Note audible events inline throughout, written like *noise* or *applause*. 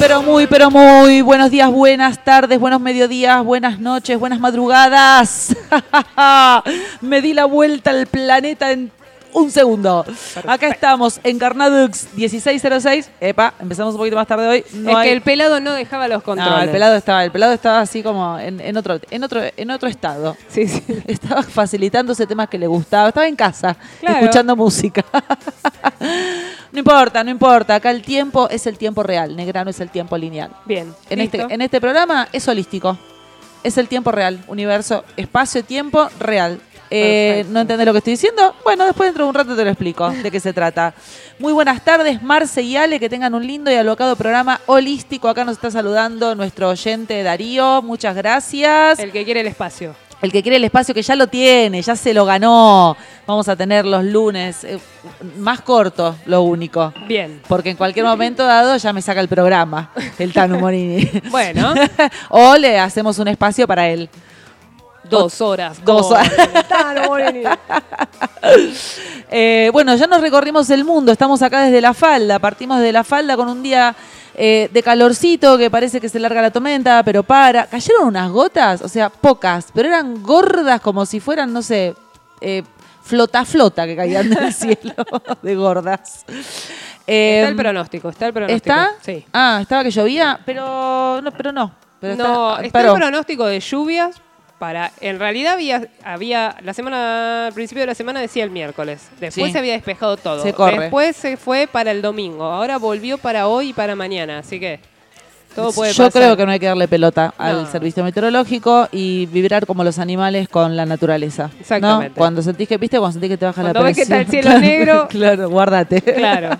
Pero muy, pero muy buenos días, buenas tardes, buenos mediodías, buenas noches, buenas madrugadas. *laughs* Me di la vuelta al planeta en un segundo. Acá estamos, Encarnadux 1606. Epa, empezamos un poquito más tarde hoy. No es hay- que el pelado no dejaba los controles. No, el pelado estaba, el pelado estaba así como en, en otro, en otro, en otro estado. Sí, sí. Estaba facilitando ese tema que le gustaba. Estaba en casa, Claro. escuchando música. *laughs* no importa, no importa. Acá el tiempo es el tiempo real. Negra no es el tiempo lineal. Bien. En este, en este programa es holístico. Es el tiempo real. Universo, espacio, tiempo real. Eh. ¿No entendés lo que estoy diciendo? Bueno, después dentro de un rato te lo explico de qué se trata. Muy buenas tardes, Marce y Ale, que tengan un lindo y alocado programa holístico. Acá nos está saludando nuestro oyente Darío. Muchas gracias. El que quiere el espacio. El que quiere el espacio que ya lo tiene, ya se lo ganó. Vamos a tener los lunes eh, más cortos, lo único. Bien. Porque en cualquier momento dado ya me saca el programa, el Tano *laughs* Morini. Bueno, *laughs* o le hacemos un espacio para él. Dos horas. Dos horas. *laughs* Eh, bueno, ya nos recorrimos el mundo, estamos acá desde la falda, partimos de la falda con un día eh, de calorcito que parece que se larga la tormenta, pero para. Cayeron unas gotas, o sea, pocas, pero eran gordas como si fueran, no sé, eh, flota flota que caían del *laughs* cielo de gordas. Está el pronóstico, está el pronóstico. ¿Está? Sí. Ah, estaba que llovía, pero no, pero no. Pero no, está, el pronóstico de lluvias para. En realidad había, había la semana, al principio de la semana decía el miércoles. Después Sí. se había despejado todo. Se corre. Después se fue para el domingo. Ahora volvió para hoy y para mañana. Así que todo puede Yo pasar. creo que no hay que darle pelota al servicio meteorológico y vibrar como los animales con la naturaleza. ¿no? Exactamente. Cuando sentís que, viste, cuando sentís que te baja Cuando la ves que presión. está el cielo *laughs* Claro, negro. Claro, guárdate. Claro.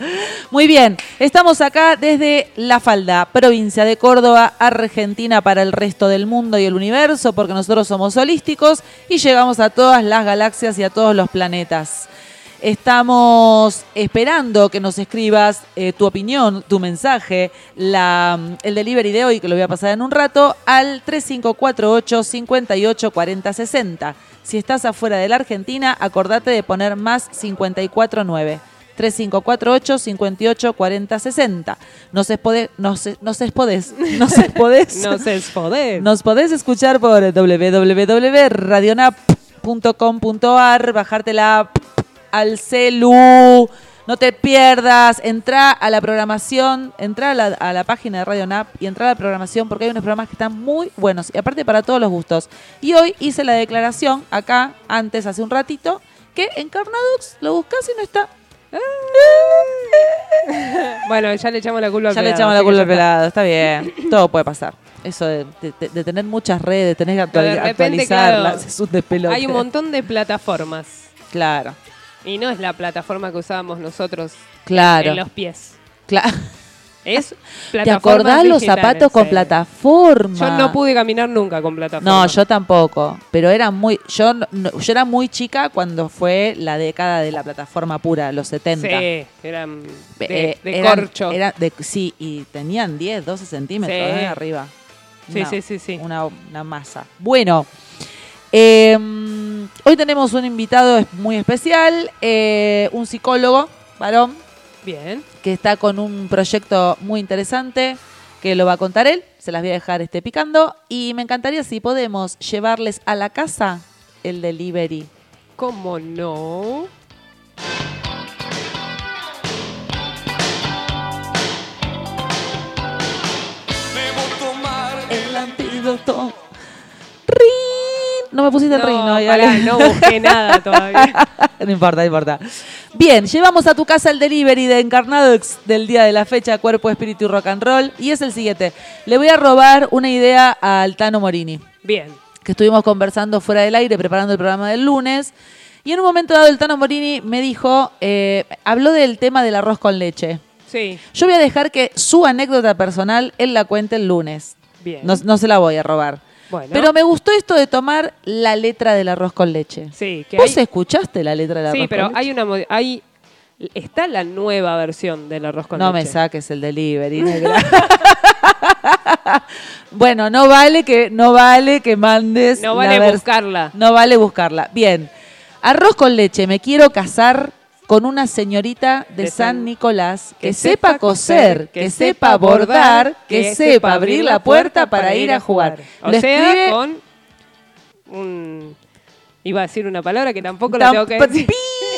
*laughs* Muy bien, estamos acá desde La Falda, provincia de Córdoba, Argentina para el resto del mundo y el universo, porque nosotros somos holísticos y llegamos a todas las galaxias y a todos los planetas. Estamos esperando que nos escribas eh, tu opinión, tu mensaje, la, el delivery de hoy, que lo voy a pasar en un rato, al 3548 58 40 60. Si estás afuera de la Argentina, acordate de poner más 549. 3548 58 40 60. Nos espodés, nos, nos espodés, nos espodés. *laughs* No se esfodé. Nos podés escuchar por www.radionap.com.ar, bajarte la app al celu. No te pierdas, entra a la programación, entra a la, a la página de Radio Nap y entra a la programación porque hay unos programas que están muy buenos y aparte para todos los gustos. Y hoy hice la declaración acá, antes, hace un ratito, que en Carnadux lo buscas y no está. *laughs* Bueno, ya le echamos la culpa al Ya le pelado, echamos la culpa al pelado, está bien. Todo puede pasar. Eso de, de- de tener muchas redes, tener que de repente, actualizarlas, claro, es un despelote. Hay un montón de plataformas. Claro, Y no es la plataforma que usábamos nosotros claro. en los pies. claro. Es *laughs* ¿Te acordás los zapatos con sí. plataforma? Yo no pude caminar nunca con plataforma. No, yo tampoco. Pero era muy. Yo, no- yo era muy chica cuando fue la década de la plataforma pura, los 70. Sí, eran de, Eh, de eran- corcho. era de- sí, y tenían 10, 12 centímetros Sí. eh, arriba. Sí, sí, sí, sí. Una, una masa. Bueno, eh, hoy tenemos un invitado es- muy especial, eh, un psicólogo, varón, Bien. que está con un proyecto muy interesante que lo va a contar él. Se las voy a dejar este picando. Y me encantaría si podemos llevarles a la casa el delivery. ¿Cómo no? El antídoto. ¡Rin! No me pusiste el rin, ¿no? Pará, no busqué nada todavía. *laughs* no importa, no importa. Bien, llevamos a tu casa el delivery de Encarnadox del día de la fecha, cuerpo, espíritu y rock and roll. Y es el siguiente. Le voy a robar una idea al Tano Morini, Bien. que estuvimos conversando fuera del aire, preparando el programa del lunes. Y en un momento dado el Tano Morini me dijo, eh, habló del tema del arroz con leche. Sí, Yo voy a dejar que su anécdota personal él la cuente el lunes. bien. No, no se la voy a robar. Bueno. Pero me gustó esto de tomar la letra del arroz con leche. Sí, que ¿Vos hay- escuchaste la letra del arroz Sí, pero con leche? hay una hay está la nueva versión del arroz con no me leche. saques el delivery, negra. *laughs* bueno, no vale que no vale que mandes No vale buscarla. No vale buscarla. Bien. Arroz con leche, me quiero casar con una señorita de, De San San- Nicolás que, que sepa coser, que, que sepa bordar, que, que sepa abrir la puerta para ir a jugar. O Lo sea, escribe con un... Iba a decir una palabra que tampoco Tam- la tengo que decir.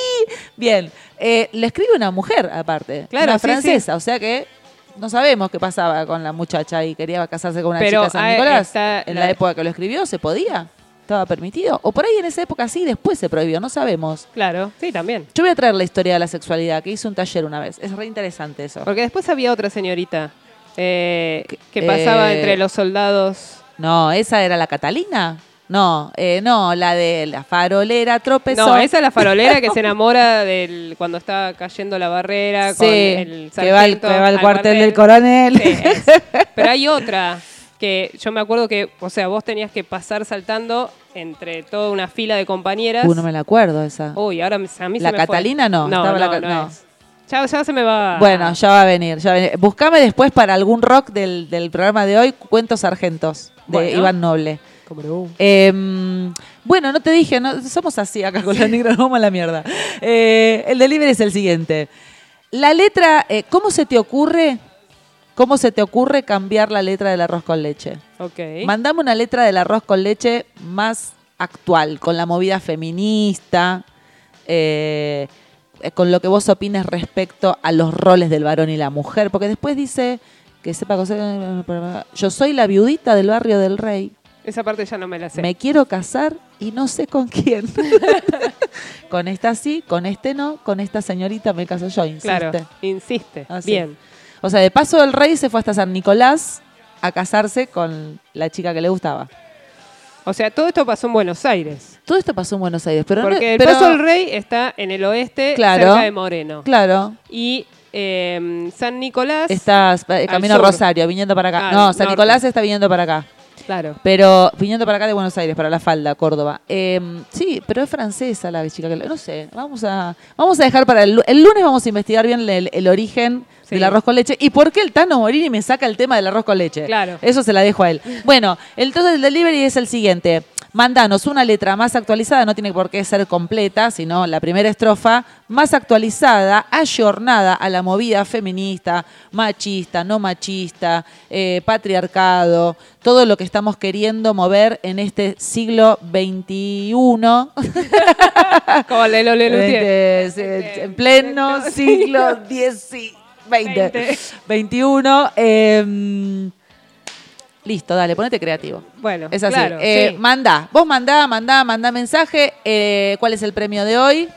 *laughs* Bien, eh, le escribe una mujer aparte, Claro, una sí, francesa, o sea que no sabemos qué pasaba con la muchacha y quería casarse con una Pero, chica de San ah, Nicolás. en la... la- época que lo escribió, ¿se podía? ¿Estaba permitido? O por ahí en esa época sí, después se prohibió, no sabemos. Claro, sí, también. Yo voy a traer la historia de la sexualidad, que hice un taller una vez. Es re interesante eso. Porque después había otra señorita eh, que pasaba Eh, entre los soldados. No, esa era la Catalina. No, eh, no, la de la farolera tropezó. No, esa es la farolera que *laughs* se enamora del cuando está cayendo la barrera con el que va, al, sargento que va al al cuartel del coronel. Sí. *laughs* Pero hay otra que yo me acuerdo que, o sea, vos tenías que pasar saltando entre toda una fila de compañeras. Uh, no me la acuerdo esa. Uy, ahora a mí ¿La se me fue. Catalina no? No, Estaba no, la no. Ya, ya se me va. Bueno, ya va a venir, ya va a venir. Buscame después para algún rock del, del programa de hoy, Cuentos Sargentos, de Bueno. Iván Noble. Eh, bueno, no te dije, no, somos así acá con la negra, nos vamos a la mierda. Eh, el delivery es el siguiente. La letra, eh, ¿cómo se te ocurre? ¿Cómo se te ocurre cambiar la letra del arroz con leche? Ok. Mandame una letra del arroz con leche más actual, con la movida feminista, eh, con lo que vos opines respecto a los roles del varón y la mujer, porque después dice que sepa coser, yo soy la viudita del barrio del rey, Esa parte ya no me la sé. me quiero casar y no sé con quién. *laughs* con esta sí, con este no, con esta señorita me caso yo, insiste. Claro, insiste. Así. Bien. O sea, de paso el rey se fue hasta San Nicolás a casarse con la chica que le gustaba. O sea, todo esto pasó en Buenos Aires. Todo esto pasó en Buenos Aires, pero no- Porque el pero- Paso del Rey está en el oeste, Claro. cerca de Moreno. Claro, Y eh, San Nicolás. estás eh, camino a. Rosario, viniendo para acá. Ah, no, San norte. Nicolás está viniendo para acá. Claro. Pero viniendo para acá de Buenos Aires, para la falda, Córdoba. Eh, sí, pero es francesa la chica que... No sé, vamos a, vamos a dejar para el, lu- el lunes, vamos a investigar bien el, el origen sí. del arroz con leche. ¿Y por qué el Tano Morini me saca el tema del arroz con leche? Claro. Eso se la dejo a él. Bueno, entonces el delivery es el siguiente. Mandanos una letra más actualizada, no tiene por qué ser completa, sino la primera estrofa, más actualizada, ayornada a la movida feminista, machista, no machista, eh, patriarcado, todo lo que estamos queriendo mover en este siglo XXI. *laughs* Como Lelo este, En pleno siglo *laughs* XXI. 20. 21. *laughs* Em, listo, dale, ponete creativo. Bueno, es así. Claro. Eh, Manda, vos mandá, mandá, mandá mensaje. Eh, ¿Cuál es el premio de hoy?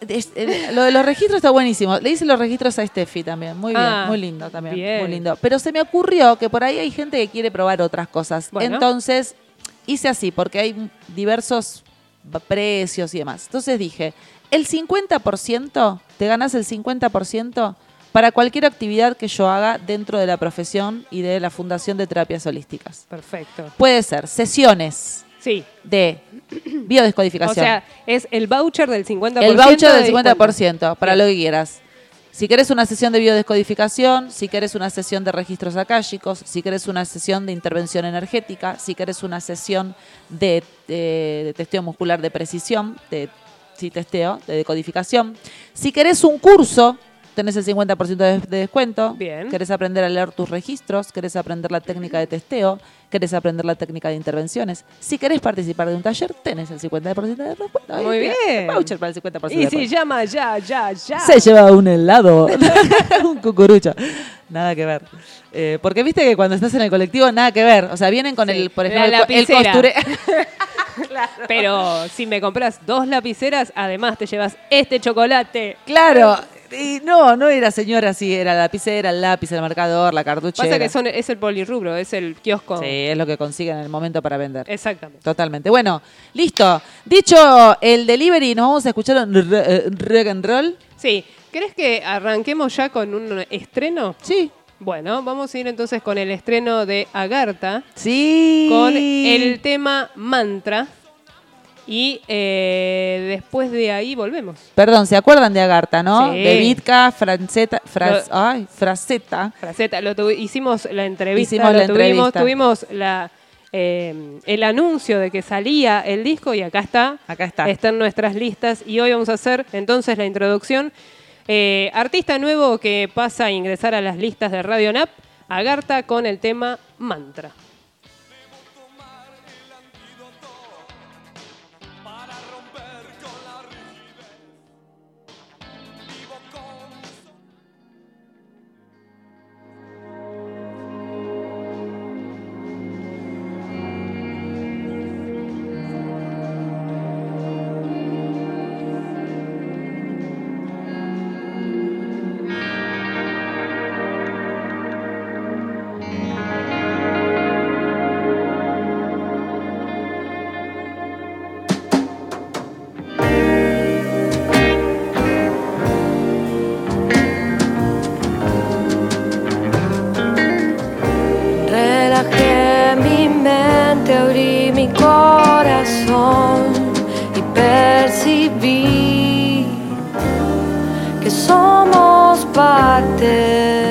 Eh, lo, de los registros está buenísimo. Le hice los registros a Steffi también. Muy bien, ah, muy lindo también. Muy lindo. Pero se me ocurrió que por ahí hay gente que quiere probar otras cosas. Entonces hice así, porque hay diversos precios y demás. Entonces dije, el 50% te ganas el 50% para cualquier actividad que yo haga dentro de la profesión y de la Fundación de Terapias Holísticas. Perfecto. Puede ser sesiones Sí. de O biodescodificación. sea, es el voucher del 50%. el voucher del de 50% para lo que quieras. Si querés una sesión de biodescodificación, si querés una sesión de registros akáshicos, si querés una sesión de intervención energética, si querés una sesión de, eh, de testeo muscular de precisión, de sí, testeo, de decodificación. Si querés un curso, tenés el 50% de, de descuento. Bien. Querés aprender a leer tus registros, querés aprender la técnica de testeo, querés aprender la técnica de intervenciones. Si querés participar de un taller, tenés el 50% de descuento. Ahí Muy bien. Voucher para el 50% de Y si llama ya, ya, ya. Se lleva un helado, *laughs* un cucurucho. Nada que ver. Eh, porque viste que cuando estás en el colectivo, nada que ver. O sea, vienen con Sí, el, por ejemplo, el co- el, lapicera. *laughs* Pero si me compras dos lapiceras, además te llevas este chocolate. claro. Y no, no era señora así, era la lapicera, el lápiz, el marcador, la cartuchera. Pasa que son, es el polirrubro, es el kiosco. Sí, es lo que consiguen en el momento para vender. Exactamente. Totalmente. Bueno, listo. Dicho el delivery, nos vamos a escuchar un eh, rock and roll. Sí. ¿Crees que arranquemos ya con un estreno? Sí. Bueno, vamos a ir entonces con el estreno de Agartha, Sí. con el tema Mantra. Y eh, después de ahí volvemos. Perdón, ¿se acuerdan de Agartha, no? Sí. De Vitka, Franceta, Fras- Lo- ay, Fraceta. Fraceta, lo hicimos la entrevista, Hicimos lo la tuvimos, entrevista. tuvimos la eh, el anuncio de que salía el disco y acá está. Acá está. Está en nuestras listas y hoy vamos a hacer entonces la introducción. Eh, artista nuevo que pasa a ingresar a las listas de Radio NAP, Agartha con el tema Mantra. Y percibí que somos parte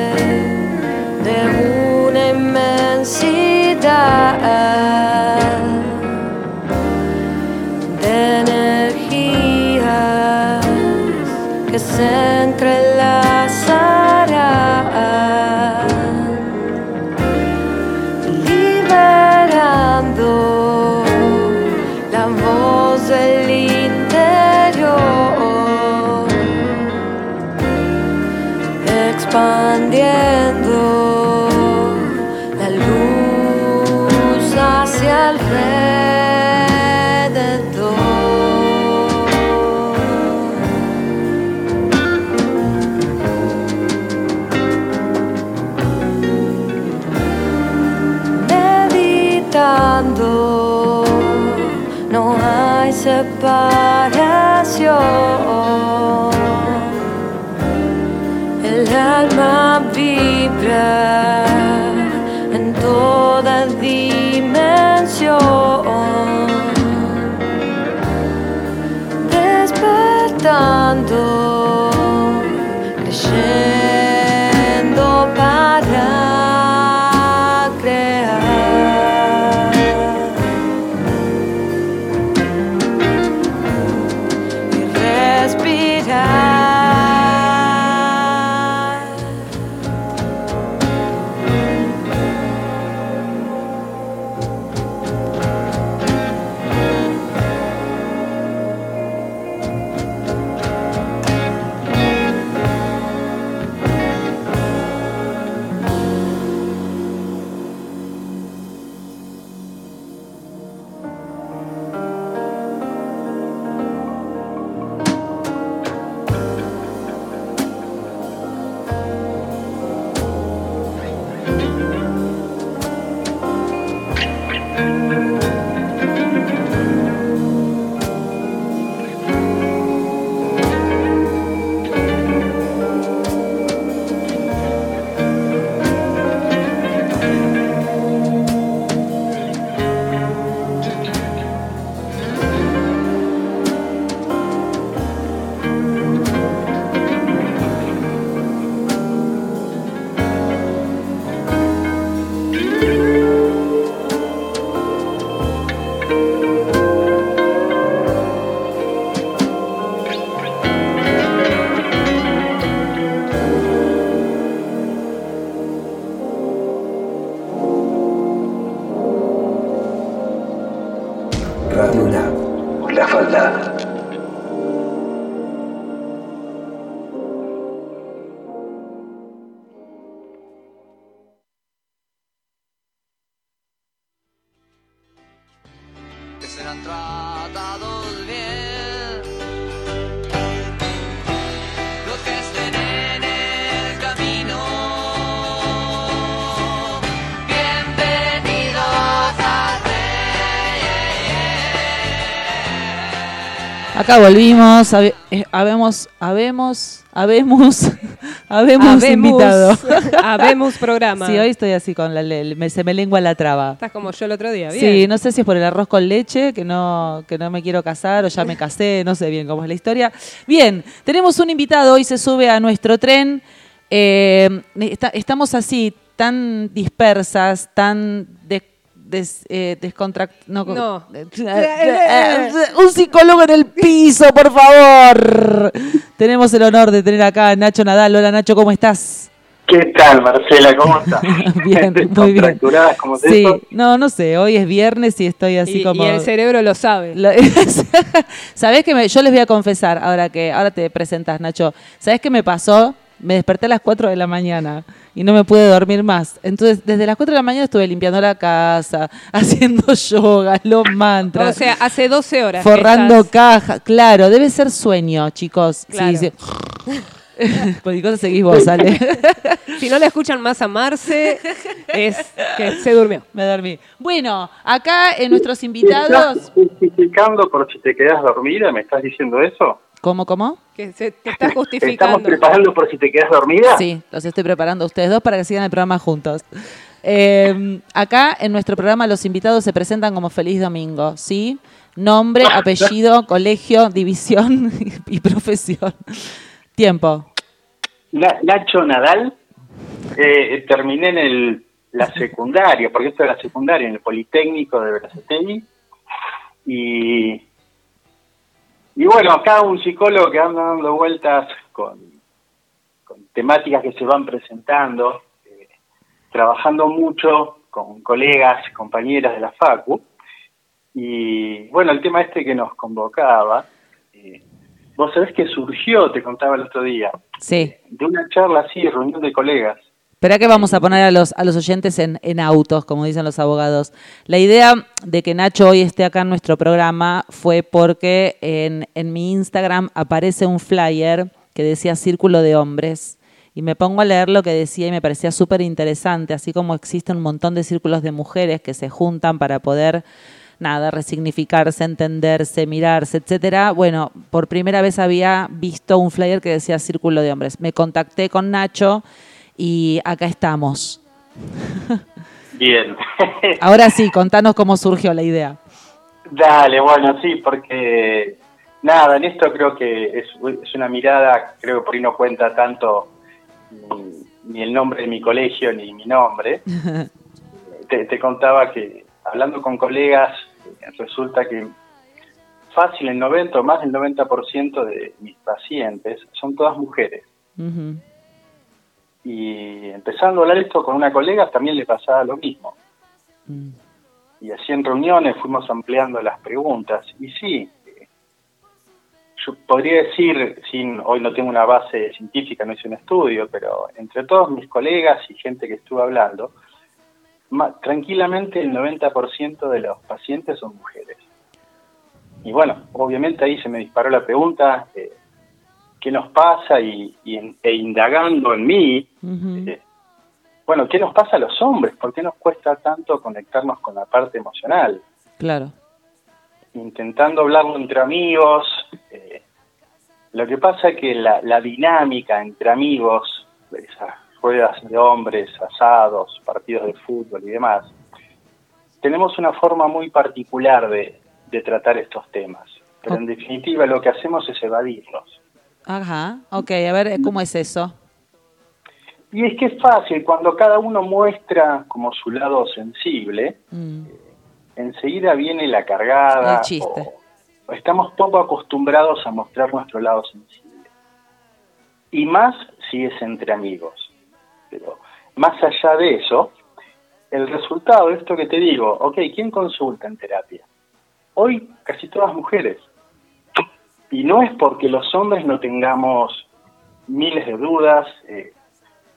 Acá volvimos, habe- eh, habemos, habemos, habemos, *laughs* habemos invitado. *laughs* Habemos programa. Sí, hoy estoy así con la, me- se me lengua la traba. Estás como yo el otro día, bien. Sí, no sé si es por el arroz con leche, que no, que no me quiero casar o ya me casé, no sé bien cómo es la historia. Bien, tenemos un invitado, hoy se sube a nuestro tren. Eh, está- estamos así, tan dispersas, tan des, eh, descontract- no, No. *laughs* Un psicólogo en el piso, por favor. Tenemos el honor de tener acá a Nacho Nadal. Hola Nacho, ¿cómo estás? ¿Qué tal, Marcela? ¿Cómo *laughs* estás? Bien, muy bien. Como Sí, eso. no, no sé, hoy es viernes y estoy así y, como... y el cerebro lo sabe. *laughs* ¿Sabés que me- yo les voy a confesar, ahora que ahora te presentas, Nacho? ¿Sabés qué me pasó? Me desperté a las 4 de la mañana y no me pude dormir más. Entonces, desde las 4 de la mañana estuve limpiando la casa, *laughs* haciendo yoga, los mantras. O sea, hace 12 horas. forrando estás- caja. Claro, debe ser sueño, chicos. Claro. Sí, *laughs* sí. Cualquier cosa seguís vos, Ale. *laughs* Si no le escuchan más amarse, es que se durmió. me dormí. Bueno, acá en nuestros ¿Estás invitados. justificando por si te quedas dormida? ¿Me estás diciendo eso? ¿Cómo, cómo? Que se, te estás ¿Te estamos justificando. preparando por si te quedas dormida? Sí, los estoy preparando a ustedes dos para que sigan el programa juntos. Eh, acá en nuestro programa los invitados se presentan como Feliz Domingo, ¿sí? Nombre, *laughs* apellido, colegio, división *laughs* y profesión. Tiempo. Na- Nacho Nadal, eh, terminé en el, la secundaria, porque esto era la secundaria, en el Politécnico de Berazategui. Y, y bueno, acá un psicólogo que anda dando vueltas con, con temáticas que se van presentando, eh, trabajando mucho con colegas, compañeras de la FACU. Y bueno, el tema este que nos convocaba, eh, vos sabés que surgió, te contaba el otro día, Sí. de una charla así, reunión de colegas. Espera que vamos a poner a los, a los oyentes en, autos, como dicen los abogados. La idea de que Nacho hoy esté acá en nuestro programa fue porque en, en mi Instagram aparece un flyer que decía Círculo de Hombres. Y me pongo a leer lo que decía y me parecía súper interesante, así como existen un montón de círculos de mujeres que se juntan para poder, nada, resignificarse, entenderse, mirarse, etcétera. Bueno, por primera vez había visto un flyer que decía Círculo de Hombres. Me contacté con Nacho y acá estamos. Bien. *laughs* Ahora sí, contanos cómo surgió la idea. Dale, bueno, sí, porque nada, en esto creo que es, es una mirada, creo que por ahí no cuenta tanto ni, ni el nombre de mi colegio ni mi nombre. *laughs* te, te contaba que hablando con colegas, resulta que fácil el 90 o más del 90% de mis pacientes son todas mujeres. Y empezando a hablar esto con una colega también le pasaba lo mismo. Mm. y así en reuniones fuimos ampliando las preguntas. Y sí, yo podría decir, sin hoy no tengo una base científica, no hice un estudio, pero entre todos mis colegas y gente que estuve hablando, tranquilamente el 90% de los pacientes son mujeres. Y bueno, obviamente ahí se me disparó la pregunta, eh, ¿qué nos pasa? Y, y en- e indagando en mí, eh, bueno, ¿qué nos pasa a los hombres? ¿Por qué nos cuesta tanto conectarnos con la parte emocional? Claro. Intentando hablarlo entre amigos. eh, lo que pasa es que la, la dinámica entre amigos, esas ruedas de hombres, asados, partidos de fútbol y demás, tenemos una forma muy particular de, de tratar estos temas. Pero en definitiva lo que hacemos es evadirlos. Ajá. Ok, a ver, ¿cómo es eso? Y es que es fácil, cuando cada uno muestra como su lado sensible, Mm. enseguida viene la cargada. El chiste. o- o estamos poco acostumbrados a mostrar nuestro lado sensible. Y más si es entre amigos. Pero más allá de eso, el resultado de esto que te digo, ok, ¿quién consulta en terapia? Hoy casi todas mujeres. Y no es porque los hombres no tengamos miles de dudas, eh,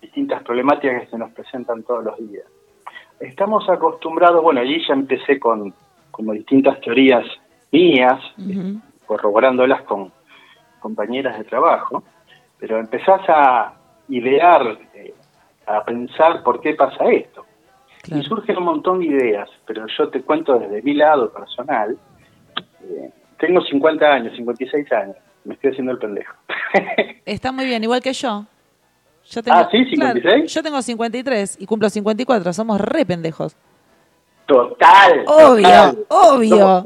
distintas problemáticas que se nos presentan todos los días. Estamos acostumbrados, bueno, allí ya empecé con como distintas teorías mías, Ujú. corroborándolas con compañeras de trabajo, pero empezás a idear, eh, a pensar por qué pasa esto. Claro. Y surgen un montón de ideas, pero yo te cuento desde mi lado personal. eh, tengo 50 años, 56 años, me estoy haciendo el pendejo. *laughs* Está muy bien, igual que yo. Yo tengo, Ah, ¿sí? ¿56? yo tengo 53 y cumplo 54. Somos re pendejos. Total. Obvio, total. obvio. Somos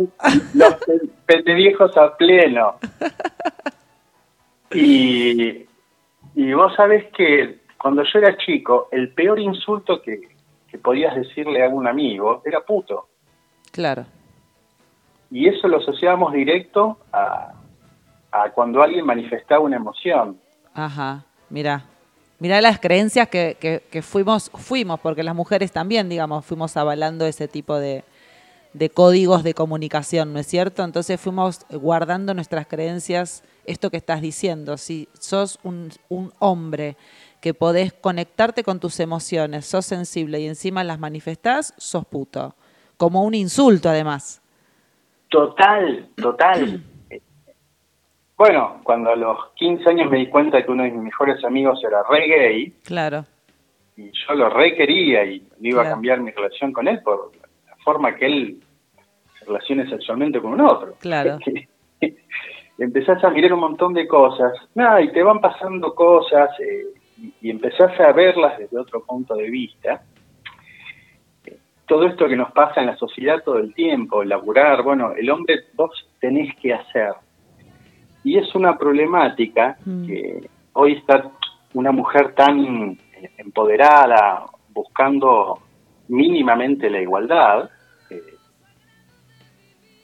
Los pe- pendeviejos a pleno. *laughs* Y, y vos sabés que cuando yo era chico, el peor insulto que, que podías decirle a un amigo era puto. Claro. Y eso lo asociábamos directo a, cuando alguien manifestaba una emoción. Ajá, mira. Mirá las creencias que fuimos, fuimos, porque las mujeres también, digamos, fuimos avalando ese tipo de, de códigos de comunicación, ¿no es cierto? Entonces fuimos guardando nuestras creencias, esto que estás diciendo, si sos un, un hombre que podés conectarte con tus emociones, sos sensible y encima las manifestás, sos puto. Como un insulto además. Total, total. *clears throat* Bueno, cuando a los 15 años me di cuenta que uno de mis mejores amigos era re gay, Claro, y yo lo re quería y no iba Claro. a cambiar mi relación con él por la forma que él se relacione sexualmente con un otro. Claro. *laughs* empezás a mirar un montón de cosas, nada, y te van pasando cosas, eh, y, y empezás a verlas desde otro punto de vista. Todo esto que nos pasa en la sociedad todo el tiempo, laburar, bueno, el hombre vos tenés que hacer. Y es una problemática Mm. que hoy está una mujer tan eh, empoderada, buscando mínimamente la igualdad. eh,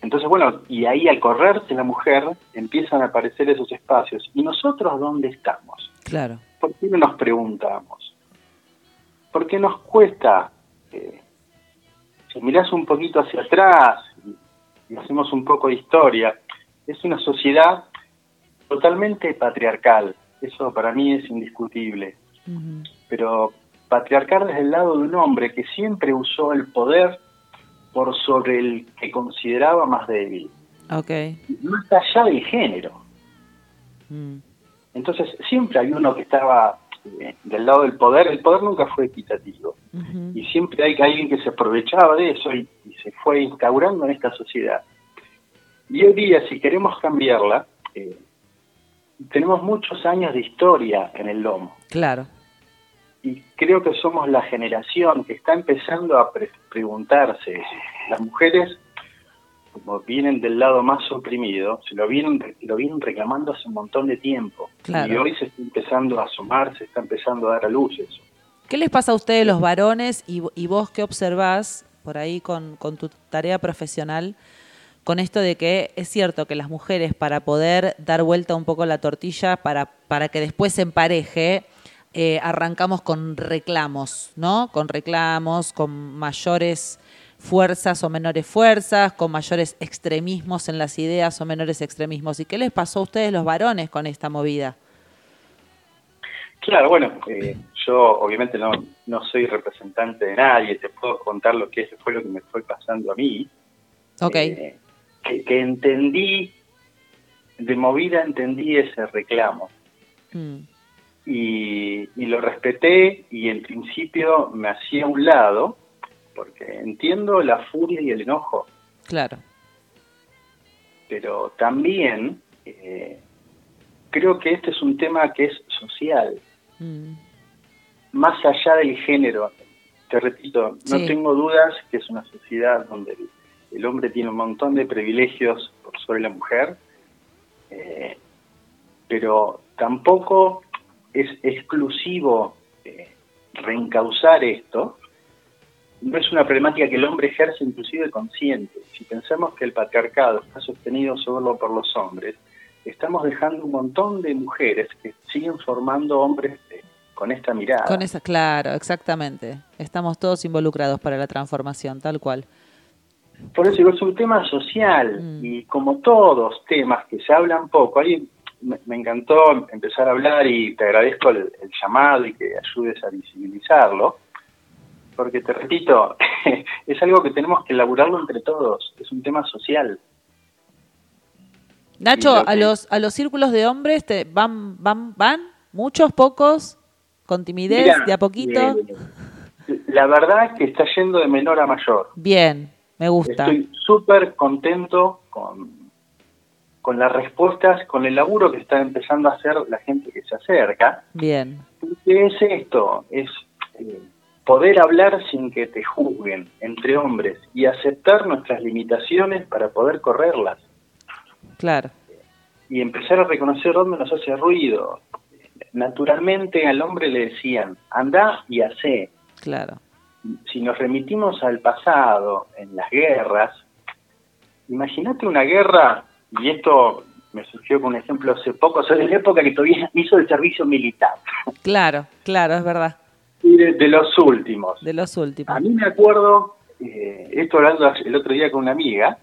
entonces, bueno, y ahí al correrse la mujer empiezan a aparecer esos espacios. ¿Y nosotros dónde estamos? claro. ¿Por qué no nos preguntamos? ¿Por qué nos cuesta? eh, si mirás un poquito hacia atrás y, hacemos un poco de historia, es una sociedad totalmente patriarcal. Eso para mí es indiscutible. Pero patriarcal desde el lado de un hombre que siempre usó el poder por sobre el que consideraba más débil. Ok. Más allá del género. Mm. Entonces siempre hay uno que estaba eh, del lado del poder. El poder nunca fue equitativo. Y siempre hay alguien que se aprovechaba de eso y, y se fue instaurando en esta sociedad. Y hoy día, si queremos cambiarla, eh, tenemos muchos años de historia en el lomo. Claro. Y creo que somos la generación que está empezando a pre- preguntarse. Las mujeres, como vienen del lado más oprimido, se lo vienen, lo vienen reclamando hace un montón de tiempo. Claro. Y hoy se está empezando a asomar, se está empezando a dar a luz eso. ¿Qué les pasa a ustedes los varones y, y vos qué observás por ahí con, con tu tarea profesional con esto de que es cierto que las mujeres para poder dar vuelta un poco la tortilla, para, para que después se empareje, eh, arrancamos con reclamos, ¿no? Con reclamos, con mayores fuerzas o menores fuerzas, con mayores extremismos en las ideas o menores extremismos. ¿Y qué les pasó a ustedes los varones con esta movida? Claro, bueno, eh, yo obviamente no, no soy representante de nadie, te puedo contar lo que fue lo que me fue pasando a mí. Ok, Eh, que, que entendí, de movida entendí ese reclamo. Mm, y, y lo respeté y en principio me hacía a un lado porque entiendo la furia y el enojo, claro, pero también eh, creo que este es un tema que es social, Mm, más allá del género. Te repito, no Sí. tengo dudas que es una sociedad donde el, el hombre tiene un montón de privilegios por sobre la mujer, eh, pero tampoco es exclusivo eh, reencauzar esto. No es una problemática que el hombre ejerce inclusive consciente. Si pensamos que el patriarcado está sostenido solo por los hombres, estamos dejando un montón de mujeres que siguen formando hombres eh, con esta mirada. Con esa, claro, exactamente. Estamos todos involucrados para la transformación, tal cual. Por eso digo, es un tema social Mm. y como todos temas que se hablan poco, ahí me, me encantó empezar a hablar y te agradezco el, el llamado y que ayudes a visibilizarlo, porque te repito, *laughs* es algo que tenemos que elaborarlo entre todos, es un tema social. Nacho, lo a los, a los círculos de hombres te van, van, van, muchos, pocos, con timidez, Mirá, de a poquito. eh, la verdad que está yendo de menor a mayor. Bien, me gusta. Estoy súper contento con, con las respuestas, con el laburo que está empezando a hacer la gente que se acerca. Bien, ¿Qué es esto? Es eh, poder hablar sin que te juzguen entre hombres y aceptar nuestras limitaciones para poder correrlas claro. y empezar a reconocer dónde nos hace ruido. Naturalmente al hombre le decían, anda y hace. Claro. si nos remitimos al pasado, en las guerras, imagínate una guerra, y esto me surgió con un ejemplo hace poco, soy de la época que todavía *laughs* hizo el servicio militar, Claro, claro, es verdad. Y de, de los últimos. De los últimos. A mí me acuerdo, eh, esto hablando el otro día con una amiga,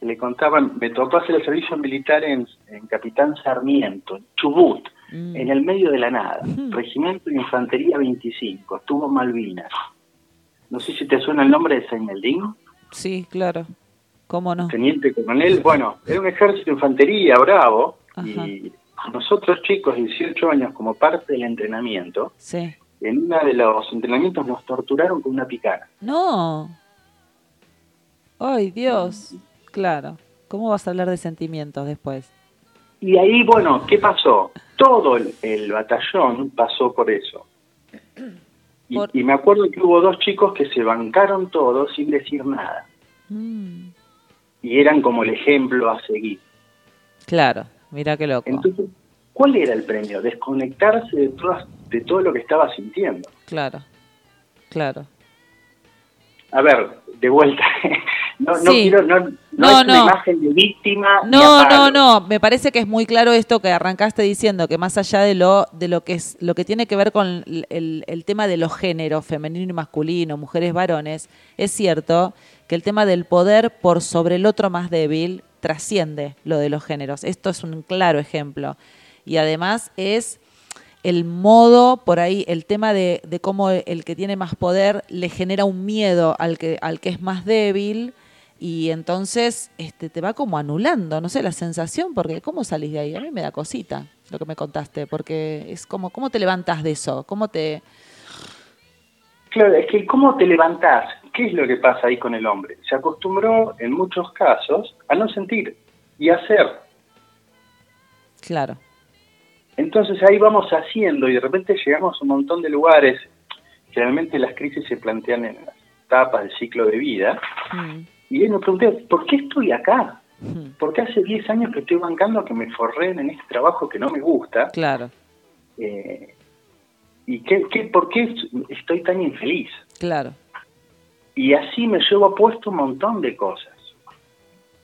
le contaban, me tocó hacer el servicio militar en, en Capitán Sarmiento, en Chubut, Mm. en el medio de la nada. Regimiento de Infantería 25, estuvo Malvinas. No sé si te suena el nombre de Seineldín, Sí, claro. ¿Cómo no? teniente coronel. Bueno, era un ejército de infantería bravo y nosotros chicos de 18 años como parte del entrenamiento, Sí. En uno de los entrenamientos nos torturaron con una picana. No. Ay, Dios. Claro. ¿Cómo vas a hablar de sentimientos después? Y ahí, bueno, ¿qué pasó? Todo el, el batallón pasó por eso. Y, Por- y me acuerdo que hubo dos chicos que se bancaron todos sin decir nada. Mm. Y eran como el ejemplo a seguir. Claro, mira qué loco. Entonces, ¿cuál era el premio? Desconectarse de, todas- de todo lo que estaba sintiendo. Claro, claro. A ver, de vuelta. *laughs* No, no Sí. quiero, no, no, No, es una no. imagen de víctima. No, no, no, me parece que es muy claro esto que arrancaste diciendo, que más allá de lo, de lo que es, lo que tiene que ver con el- el tema de los géneros, femenino y masculino, mujeres, varones, es cierto que el tema del poder por sobre el otro más débil trasciende lo de los géneros. Esto es un claro ejemplo. Y además es el modo, por ahí, el tema de, de cómo el que tiene más poder le genera un miedo al que, al que es más débil y entonces este, te va como anulando, no sé, la sensación, porque ¿cómo salís de ahí? A mí me da cosita lo que me contaste, porque es como, ¿cómo te levantas de eso? ¿Cómo te...? Claro, es que ¿cómo te levantás? ¿Qué es lo que pasa ahí con el hombre? Se acostumbró en muchos casos a no sentir y a hacer. Claro, Entonces ahí vamos haciendo y de repente llegamos a un montón de lugares. Generalmente las crisis se plantean en las etapas del ciclo de vida. Mm, Y ahí me pregunté, ¿por qué estoy acá? mm, Porque hace 10 años que estoy bancando que me forreen en este trabajo que no me gusta. claro, Eh, ¿Y qué, qué, por qué estoy tan infeliz? claro, Y así me llevo puesto un montón de cosas.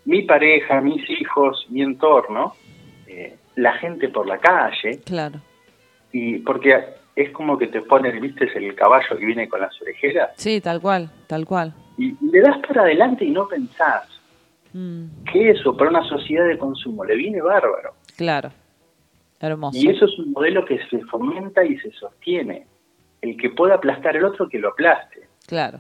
Mi pareja, mis hijos, mi entorno, eh, la gente por la calle, claro. y porque es como que te ponen, viste, el caballo que viene con las orejeras, Sí, tal cual, tal cual. y le das para adelante y no pensás Mm, que eso para una sociedad de consumo le viene bárbaro. claro, hermoso. Y eso es un modelo que se fomenta y se sostiene. El que pueda aplastar el otro, que lo aplaste. Claro,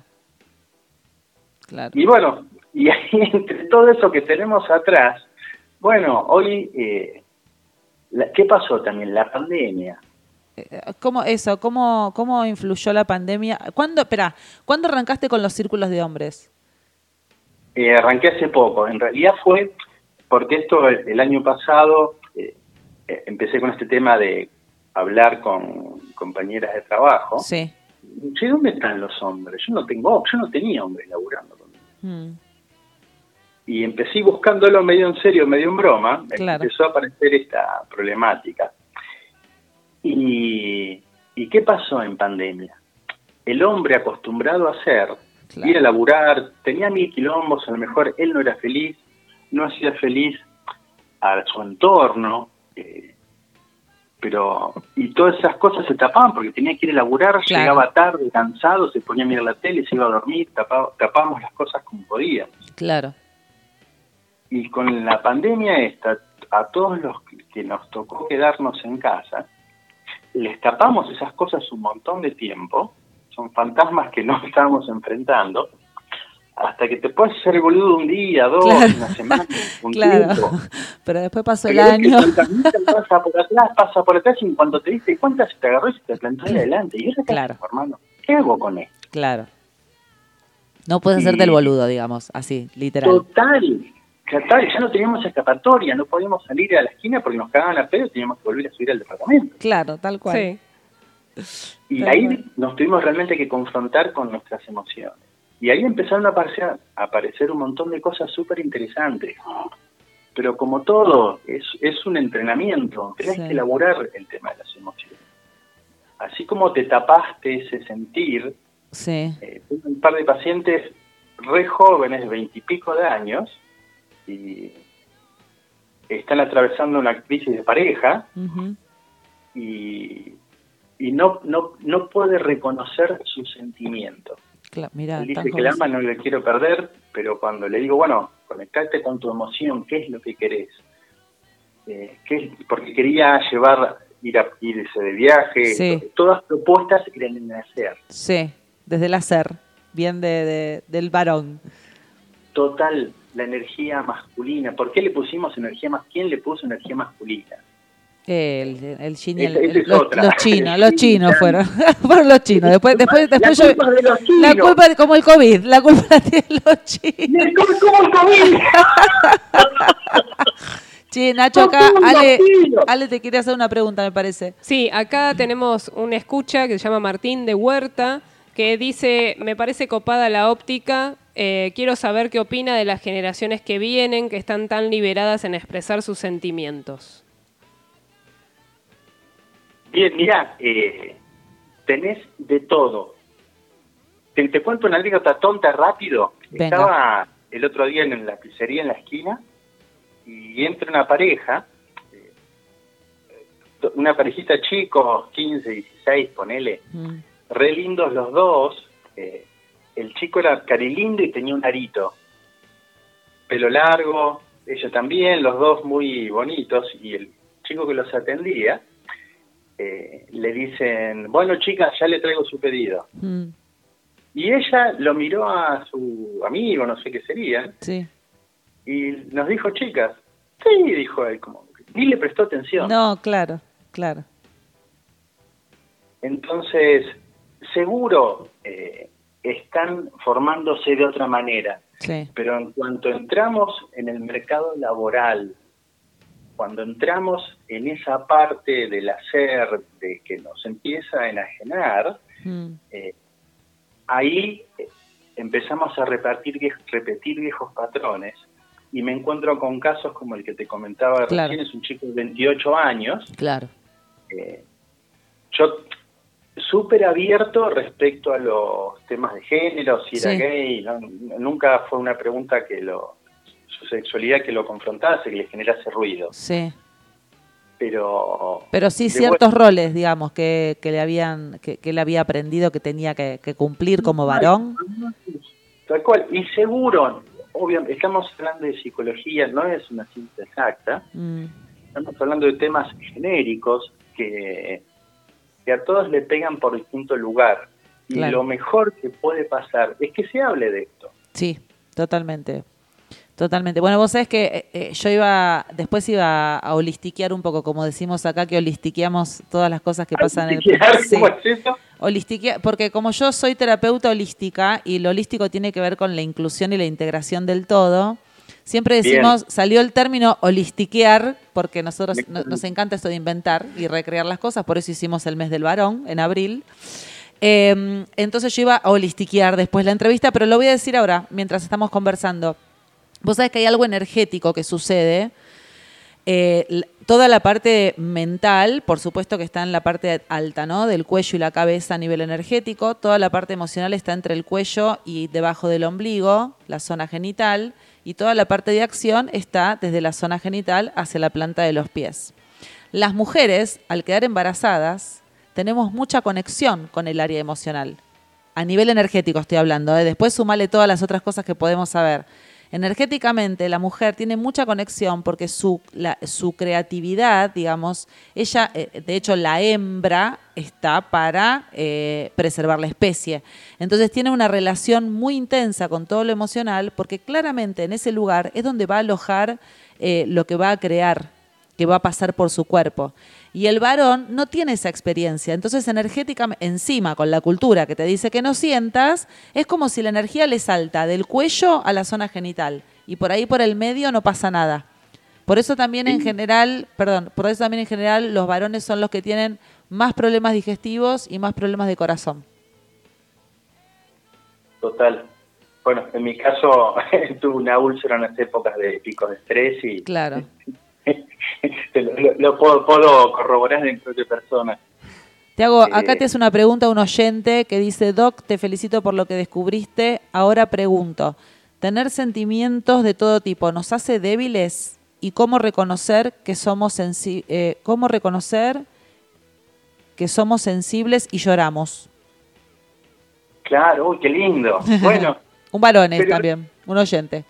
claro. Y bueno, y ahí *laughs* entre todo eso que tenemos atrás, bueno, hoy, eh, la- ¿qué pasó también? La pandemia. Eh, ¿Cómo eso? ¿Cómo, cómo influyó la pandemia? ¿Cuándo, espera, ¿cuándo arrancaste con los círculos de hombres? Eh, arranqué hace poco. En realidad fue porque esto el, el año pasado eh, empecé con este tema de hablar con compañeras de trabajo. Sí. ¿dónde están los hombres? Yo no tengo, yo no tenía hombres laburando conmigo. Mm, Y empecé buscándolo medio en serio, medio en broma, Claro. empezó a aparecer esta problemática. Y, ¿Y qué pasó en pandemia? El hombre acostumbrado a hacer, Claro. ir a laburar, tenía mil quilombos, a lo mejor él no era feliz, no hacía feliz a su entorno, eh, pero y todas esas cosas se tapaban porque tenía que ir a laburar, Claro. llegaba tarde, cansado, se ponía a mirar la tele, se iba a dormir, tapaba, tapábamos las cosas como podíamos. claro, Y con la pandemia esta, a todos los que nos tocó quedarnos en casa, les tapamos esas cosas un montón de tiempo, son fantasmas que no *laughs* estábamos enfrentando, hasta que te puedes hacer boludo un día, dos, Claro. una semana, *laughs* un claro. tiempo. *laughs* Pero después pasó el año. pasa por atrás, pasa por atrás, y cuando te diste cuenta se te agarró y se te plantó ahí adelante. Y ahora Claro. hermano, ¿qué hago con esto? Claro. No puedes hacerte el boludo, digamos, así, literal. Total. Ya no teníamos escapatoria, no podíamos salir a la esquina porque nos cagaban a pedo y teníamos que volver a subir al departamento. Claro, tal cual. Sí. Y Tal ahí cual. nos tuvimos realmente que confrontar con nuestras emociones. Y ahí empezaron a aparecer, a aparecer un montón de cosas súper interesantes. Pero como todo, es, es un entrenamiento, tenés Sí. que elaborar el tema de las emociones. Así como te tapaste ese sentir, Sí. Eh, tengo un par de pacientes re jóvenes, veintipico de años, y están atravesando una crisis de pareja y, y no, no, no puede reconocer su sentimiento. Cla- Mirá, Él dice que el alma no le quiero perder, pero cuando le digo, bueno, conectate con tu emoción, ¿qué es lo que querés? Eh, ¿qué es? Porque quería llevar, ir a irse de viaje, Sí. todas propuestas eran en hacer. Sí, desde el hacer, bien de, de- del varón. Total, la energía masculina. ¿Por qué le pusimos energía más? ¿Quién le puso energía masculina? El, el yin y el- es los, chinos, los chinos *laughs* fueron. *laughs* fueron los chinos. Después, después, después la yo- culpa de los la chinos. culpa es como el COVID, la culpa *laughs* la tienen los chinos. ¿Cómo, cómo el COVID? Che, Nacho, acá Ale. Ale te quería hacer una pregunta, me parece. Sí, acá tenemos un escucha que se llama Martín de Huerta, que dice, me parece copada la óptica, eh, quiero saber qué opina de las generaciones que vienen, que están tan liberadas en expresar sus sentimientos. Bien, mira, eh, tenés de todo. Te, te cuento una anécdota tonta rápido. Venga. Estaba el otro día en la pizzería en la esquina y entra una pareja, eh, una parejita chicos, 15, 16, ponele, Mm, re lindos los dos. eh, el chico era carilindo y tenía un arito. Pelo largo, ella también, los dos muy bonitos. Y el chico que los atendía eh, le dicen, bueno chicas, ya le traigo su pedido. mm, Y ella lo miró a su amigo, no sé qué sería, sí. y nos dijo, chicas, sí, dijo él, como, ni le prestó atención. No, claro, claro. Entonces, seguro eh, están formándose de otra manera, Sí, pero en cuanto entramos en el mercado laboral, cuando entramos en esa parte del hacer de que nos empieza a enajenar, mm, eh, ahí eh, empezamos a repartir, repetir viejos patrones. Y me encuentro con casos como el que te comentaba Claro. recién, es un chico de 28 años, claro. eh, yo súper abierto respecto a los temas de género, si era Sí. gay, ¿no? nunca fue una pregunta que lo su sexualidad que lo confrontase, que le generase ruido, Sí. pero Pero sí ciertos roles, digamos, que, que le habían, que, que él había aprendido que tenía que, que cumplir como varón. Tal cual. Y seguro, obviamente, estamos hablando de psicología, no es una ciencia exacta, Mm, estamos hablando de temas genéricos que, que a todos le pegan por distinto lugar. Y Claro. lo mejor que puede pasar es que se hable de esto. Sí, totalmente. Totalmente. Bueno, vos sabés que eh, eh, yo iba, después iba a holistiquear un poco, como decimos acá, que holistiqueamos todas las cosas que pasan en el ¿Holistiquear? Sí. Porque como yo soy terapeuta holística y lo holístico tiene que ver con la inclusión y la integración del todo, siempre Bien. decimos, salió el término holistiquear, porque nosotros no- nos encanta esto de inventar y recrear las cosas, por eso hicimos el mes del varón en abril. Eh, entonces yo iba a holistiquear después la entrevista, pero lo voy a decir ahora, mientras estamos conversando. Vos sabés que hay algo energético que sucede. Eh, toda la parte mental, por supuesto que está en la parte alta, ¿no? Del cuello y la cabeza a nivel energético. Toda la parte emocional está entre el cuello y debajo del ombligo, la zona genital. Y toda la parte de acción está desde la zona genital hacia la planta de los pies. Las mujeres, al quedar embarazadas, tenemos mucha conexión con el área emocional. A nivel energético estoy hablando, ¿eh? después sumale todas las otras cosas que podemos saber. Energéticamente la mujer tiene mucha conexión porque su, creatividad, digamos, ella, eh, de hecho la hembra está para eh, preservar la especie. Entonces tiene una relación muy intensa con todo lo emocional porque claramente en ese lugar es donde va a alojar eh, lo que va a crear, que va a pasar por su cuerpo. Y el varón no tiene esa experiencia. Entonces, energéticamente, encima con la cultura que te dice que no sientas, es como si la energía le salta del cuello a la zona genital. Y por ahí, por el medio, no pasa nada. Por eso también en general, perdón, por eso también en general los varones son los que tienen más problemas digestivos y más problemas de corazón. Total. Bueno, en mi caso *laughs* tuve una úlcera en las épocas de picos de estrés y Claro. *laughs* *laughs* lo, puedo, puedo corroborar en propia persona. Te hago, acá Eh, te hace una pregunta un oyente que dice, Doc, te felicito por lo que descubriste. Ahora pregunto, ¿tener sentimientos de todo tipo nos hace débiles? ¿Y cómo reconocer que somos sensi- eh, cómo reconocer que somos sensibles y lloramos? Claro, uy, qué lindo. *laughs* Bueno, Un Pero- también, un oyente.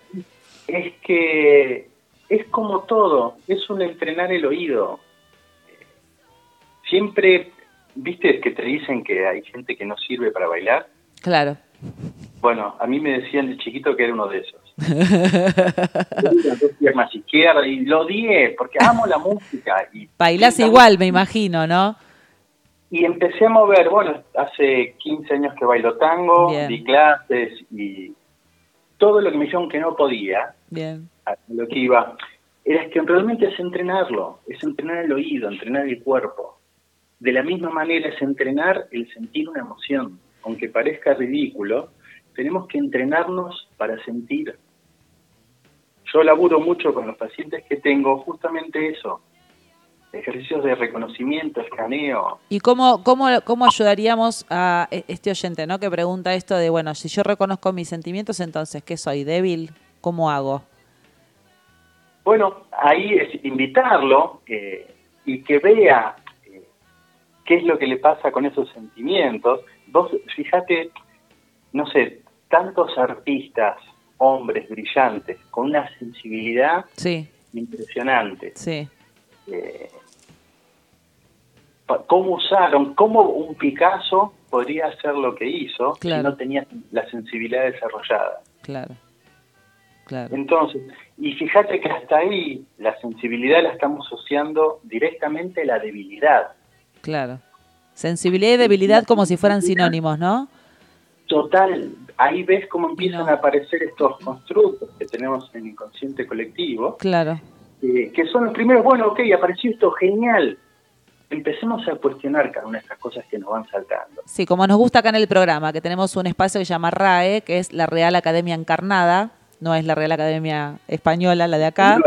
es que es como todo, es un entrenar el oído. Siempre, viste que te dicen que hay gente que no sirve para bailar. Claro. Bueno, a mí me decían de chiquito que era uno de esos. *laughs* Piernas izquierdas y lo odié porque amo la música. Y, Bailás igual, me imagino, ¿no? Y empecé a mover, bueno, hace 15 años que bailo tango, Bien. di clases y todo lo que me dijeron que no podía, Bien. Lo que iba, era que realmente es entrenarlo, es entrenar el oído, entrenar el cuerpo. De la misma manera es entrenar el sentir una emoción. Aunque parezca ridículo, tenemos que entrenarnos para sentir. Yo laburo mucho con los pacientes que tengo justamente eso, ejercicios de reconocimiento, escaneo, ¿Y cómo, cómo, cómo ayudaríamos a e- este oyente, ¿no? Que pregunta esto de, bueno, si yo reconozco mis sentimientos, entonces, ¿qué soy? ¿Débil? ¿Cómo hago? Bueno, ahí es invitarlo eh, y que vea eh, qué es lo que le pasa con esos sentimientos. Vos, fíjate, no sé, tantos artistas, hombres brillantes, con una sensibilidad Sí, impresionante. sí, Eh, ¿Cómo usaron, cómo un Picasso podría hacer lo que hizo Claro. si no tenía la sensibilidad desarrollada? claro. Claro. Entonces, y fíjate que hasta ahí la sensibilidad la estamos asociando directamente a la debilidad. Claro. Sensibilidad y debilidad como si fueran sinónimos, ¿no? Total, ahí ves cómo empiezan No. a aparecer estos constructos que tenemos en el inconsciente colectivo, Claro. eh, que son los primeros, bueno, ok, apareció esto, genial. Empecemos a cuestionar cada una de estas cosas que nos van saltando. Sí, como nos gusta acá en el programa, que tenemos un espacio que se llama RAE, que es la Real Academia Encarnada, no es la Real Academia Española, la de acá.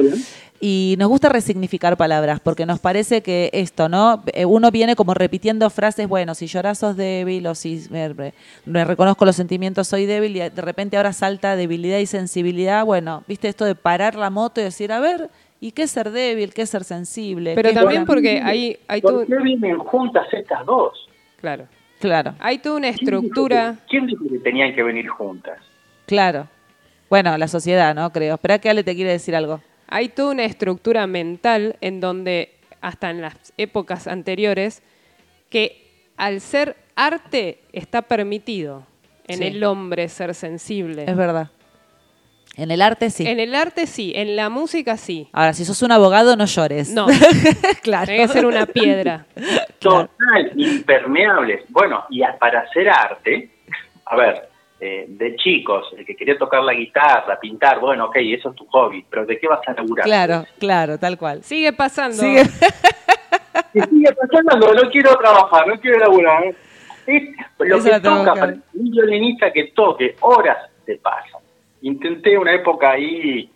Y nos gusta resignificar palabras, porque nos parece que esto, ¿no? Eh, Uno viene como repitiendo frases, bueno, si lloras sos débil, o si me, me- me reconozco los sentimientos, soy débil, y de repente ahora salta debilidad y sensibilidad. Bueno, viste esto de parar la moto y decir, a ver, ¿y qué es ser débil? ¿Qué es ser sensible? Pero ¿Qué es también porque hay, hay ¿Por qué vienen juntas estas dos? claro, Claro, hay toda una ¿Quién dijo estructura. que- ¿Quién dijo que tenían que venir juntas? claro. Bueno, la sociedad, ¿no? Creo. Espera que Ale te quiere decir algo. Hay toda una estructura mental en donde, hasta en las épocas anteriores, que al ser arte está permitido en Sí. el hombre ser sensible. Es verdad. En el arte sí. En el arte sí, en la música sí. Ahora, si sos un abogado, no llores. No, *laughs* claro. tiene que ser una piedra. Total, impermeables. Bueno, y a- para hacer arte, a ver, eh, de chicos, el que quería tocar la guitarra, pintar, bueno, ok, eso es tu hobby, pero ¿de qué vas a laburar? Claro, claro, tal cual. Sigue pasando. Sigue- *laughs* pasando, no, no quiero trabajar, no quiero laburar. Es lo Eso que toca, para un violinista que toque, horas te pasan. Intenté una época ahí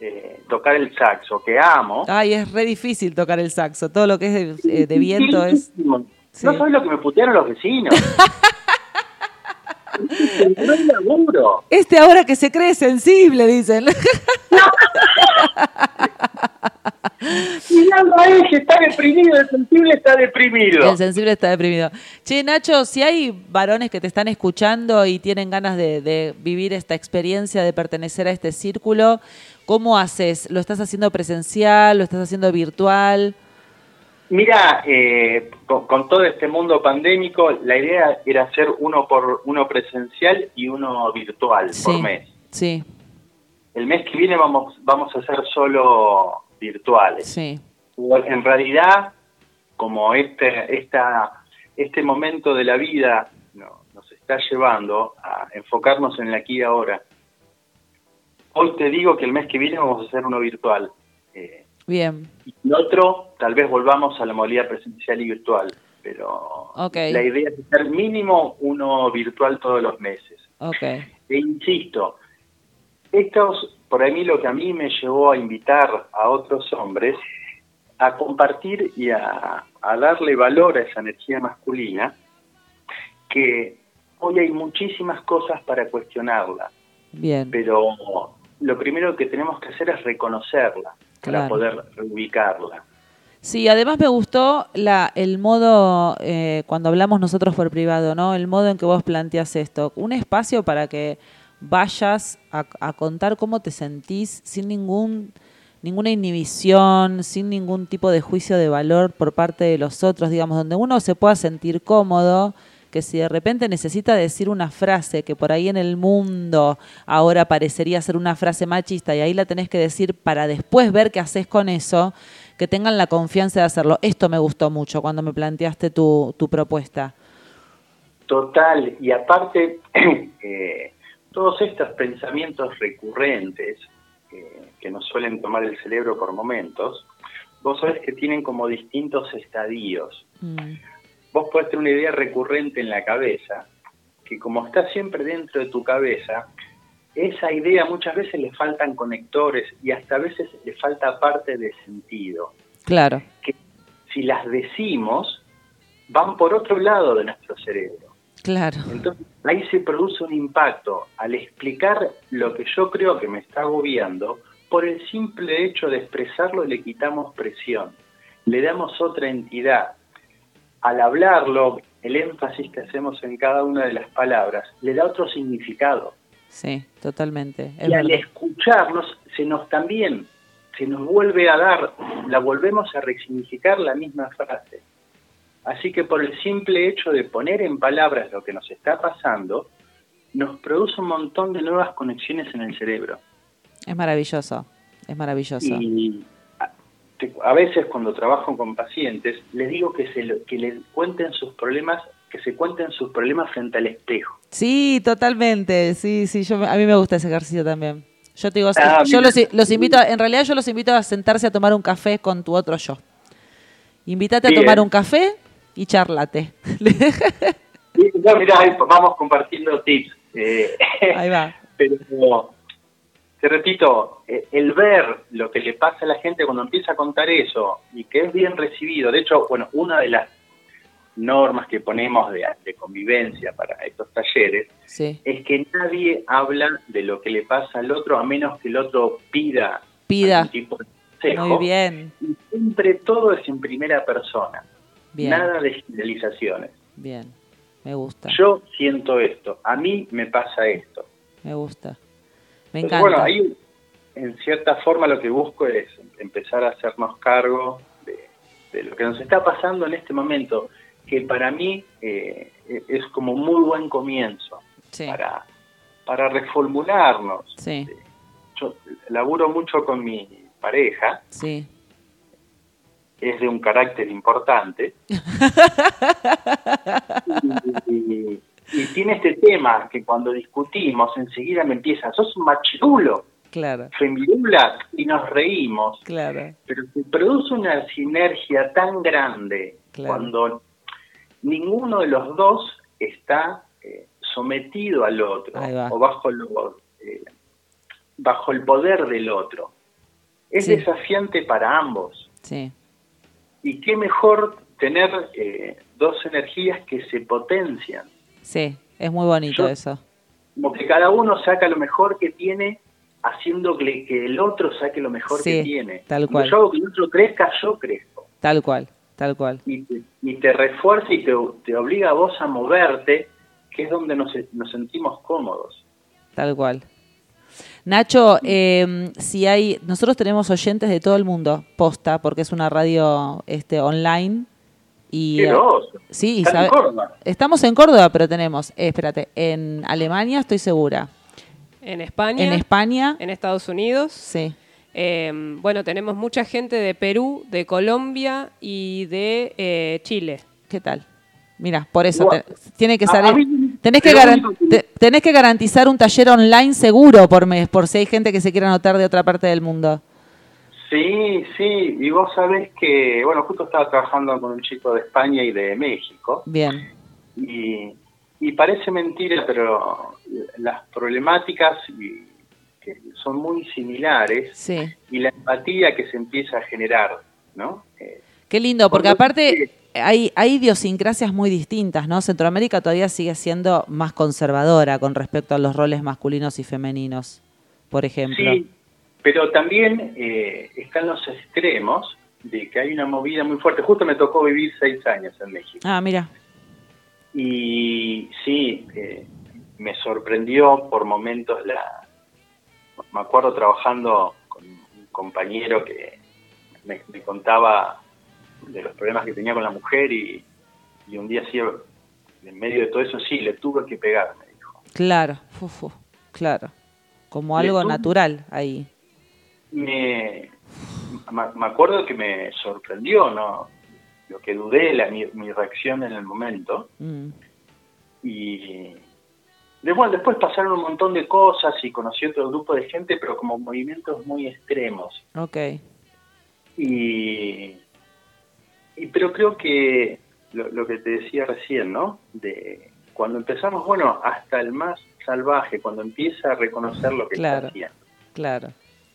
eh, tocar el saxo, que amo. Ay, es re difícil tocar el saxo. Todo lo que es de, eh, de viento es. No Sí. sabes lo que me putearon los vecinos. *laughs* *laughs* no hay laburo. Este ahora que se cree sensible, dicen. *laughs* Mirando a ese, está deprimido, el sensible está deprimido. El sensible está deprimido. Che, Nacho, si hay varones que te están escuchando y tienen ganas de, de vivir esta experiencia, de pertenecer a este círculo, ¿cómo haces? ¿Lo estás haciendo presencial? ¿Lo estás haciendo virtual? Mira, eh, con, con todo este mundo pandémico, la idea era hacer uno por uno presencial y uno virtual por mes. sí, El mes que viene vamos vamos a hacer solo virtuales. sí. En realidad, como este esta este momento de la vida no- nos está llevando a enfocarnos en el aquí y ahora. Hoy te digo que el mes que viene vamos a hacer uno virtual. Eh, Bien. y otro, tal vez volvamos a la modalidad presencial y virtual, pero la idea es hacer mínimo uno virtual todos los meses. Ok. E insisto, estos, por ahí lo que a mí me llevó a invitar a otros hombres a compartir y a, a darle valor a esa energía masculina, que hoy hay muchísimas cosas para cuestionarla, Bien. pero lo primero que tenemos que hacer es reconocerla Claro. para poder reubicarla. Sí, además me gustó la, el modo, eh, cuando hablamos nosotros por privado, ¿no? El modo en que vos planteas esto. Un espacio para que vayas a, a contar cómo te sentís sin ningún ninguna inhibición, sin ningún tipo de juicio de valor por parte de los otros, digamos, donde uno se pueda sentir cómodo, que si de repente necesita decir una frase que por ahí en el mundo ahora parecería ser una frase machista y ahí la tenés que decir para después ver qué haces con eso, que tengan la confianza de hacerlo. Esto me gustó mucho cuando me planteaste tu, tu propuesta. Total, y aparte, *clears throat* eh, todos estos pensamientos recurrentes eh, que nos suelen tomar el cerebro por momentos, vos sabés que tienen como distintos estadios. Mm, Vos podés tener una idea recurrente en la cabeza, que como está siempre dentro de tu cabeza, esa idea muchas veces le faltan conectores y hasta a veces le falta parte de sentido. claro, Que si las decimos, van por otro lado de nuestro cerebro. claro, Entonces, ahí se produce un impacto al explicar lo que yo creo que me está agobiando, por el simple hecho de expresarlo le quitamos presión, le damos otra entidad. Al hablarlo, el énfasis que hacemos en cada una de las palabras le da otro significado. sí, totalmente. Es y al verdad. escucharnos, se nos también, se nos vuelve a dar, la volvemos a resignificar la misma frase. Así que por el simple hecho de poner en palabras lo que nos está pasando, nos produce un montón de nuevas conexiones en el cerebro. Es maravilloso, es maravilloso. Y a, veces cuando trabajo con pacientes, les digo que se lo- que les cuenten sus problemas, que se cuenten sus problemas frente al espejo. Sí, totalmente. Sí, sí, yo, a mí me gusta ese ejercicio también. Yo te digo, Ah, yo los, los invito, a- en realidad yo los invito a sentarse a tomar un café con tu otro yo. Invítate a tomar un café y charlate. Y, no, mirá, vamos compartiendo tips. Eh, Ahí va. *laughs* pero te repito, eh, el ver lo que le pasa a la gente cuando empieza a contar eso y que es bien recibido, de hecho, bueno, una de las normas que ponemos de, de convivencia para estos talleres Sí. es que nadie habla de lo que le pasa al otro a menos que el otro pida Pida. tipo de consejo. Muy bien, Y siempre todo es en primera persona, bien, nada de generalizaciones. bien. Me gusta, Yo siento esto, a mí me pasa esto. me gusta. Me Entonces, encanta. Bueno, ahí en cierta forma lo que busco es empezar a hacernos cargo de, de lo que nos está pasando en este momento, que para mí eh, es como un muy buen comienzo Sí, para, para reformularnos. sí, Yo laburo mucho con mi pareja, sí. es de un carácter importante. *laughs* y, y tiene este tema que cuando discutimos enseguida me empieza, sos un machirulo, Claro, femilula, y nos reímos. claro. Pero se produce una sinergia tan grande Claro. cuando ninguno de los dos está eh, sometido al otro o bajo, lo, eh, bajo el poder del otro. Es Sí. desafiante para ambos. Sí, Y qué mejor tener eh, dos energías que se potencian. Sí. Es muy bonito Yo- eso. Como que cada uno saca lo mejor que tiene, haciendo que, que el otro saque lo mejor Sí, que tiene. tal cual. yo hago que el otro crezca, yo crezco. Tal cual, tal cual. Y te, y te refuerza y te, te obliga a vos a moverte, que es donde nos, nos sentimos cómodos. Tal cual. Nacho, eh, si hay, nosotros tenemos oyentes de todo el mundo, posta, porque es una radio este, online. Y, ¡Qué eh, sí, y Están en sabe- Córdoba. estamos en Córdoba, pero tenemos, eh, espérate, en Alemania estoy segura, En España, en España, en Estados Unidos. sí, Eh, bueno, tenemos mucha gente de Perú, de Colombia y de eh, Chile. ¿qué tal? Mira, por eso te- tiene que salir. mí- tenés, que único te- tenés que garantizar un taller online seguro por mes, por si hay gente que se quiera anotar de otra parte del mundo. Sí, sí, y vos sabés que, bueno, justo estaba trabajando con un chico de España y de México, Bien, y, y parece mentira, pero las problemáticas son muy similares sí. y la empatía que se empieza a generar, ¿no? Eh, Qué lindo, porque aparte hay, hay idiosincrasias muy distintas, ¿no? Centroamérica todavía sigue siendo más conservadora con respecto a los roles masculinos y femeninos, por ejemplo. Sí, pero también eh, están los extremos de que hay una movida muy fuerte. Justo me tocó vivir seis años en México. Ah, mira. Y sí, eh, me sorprendió por momentos la... Me acuerdo trabajando con un compañero que me, me contaba de los problemas que tenía con la mujer y, y un día sí, en medio de todo eso, sí, le tuve que pegar, me dijo. Claro, fu, fu, claro. Como algo natural ahí. Me, me- acuerdo que me sorprendió, ¿no? Lo que dudé, la, mi, mi reacción en el momento. Mm, Y de- bueno, después pasaron un montón de cosas y conocí otro grupo de gente, pero como movimientos muy extremos. ok, Y, y pero creo que lo, lo que te decía recién, ¿no? De cuando empezamos, bueno, hasta el más salvaje, cuando empieza a reconocer lo que Claro. está haciendo. claro.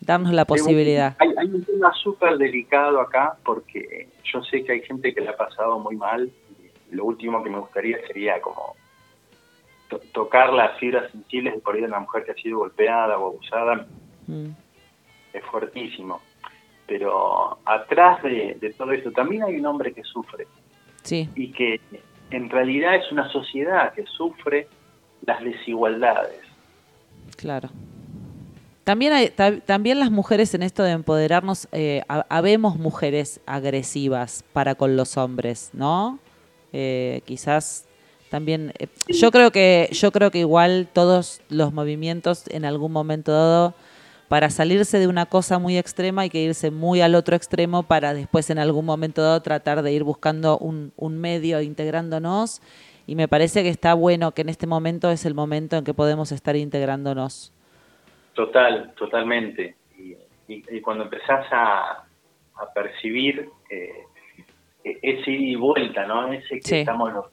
Darnos la posibilidad. Hay, hay un tema súper delicado acá porque yo sé que hay gente que le ha pasado muy mal. Lo último que me gustaría sería como to- tocar las fibras sensibles de por ahí de una mujer que ha sido golpeada o abusada. Mm, Es fuertísimo. Pero atrás de, de todo esto también hay un hombre que sufre sí, y que en realidad es una sociedad que sufre las desigualdades. claro. También, hay, ta- también las mujeres en esto de empoderarnos, eh, ha- habemos mujeres agresivas para con los hombres, ¿no? Eh, quizás también, eh, yo creo que yo creo que igual todos los movimientos en algún momento dado para salirse de una cosa muy extrema hay que irse muy al otro extremo para después en algún momento dado tratar de ir buscando un medio integrándonos y me parece que está bueno que en este momento es el momento en que podemos estar integrándonos. Total, totalmente. Y, y- y cuando empezás a, a percibir eh, e- ese ida y vuelta, ¿no? Ese que Sí. estamos los-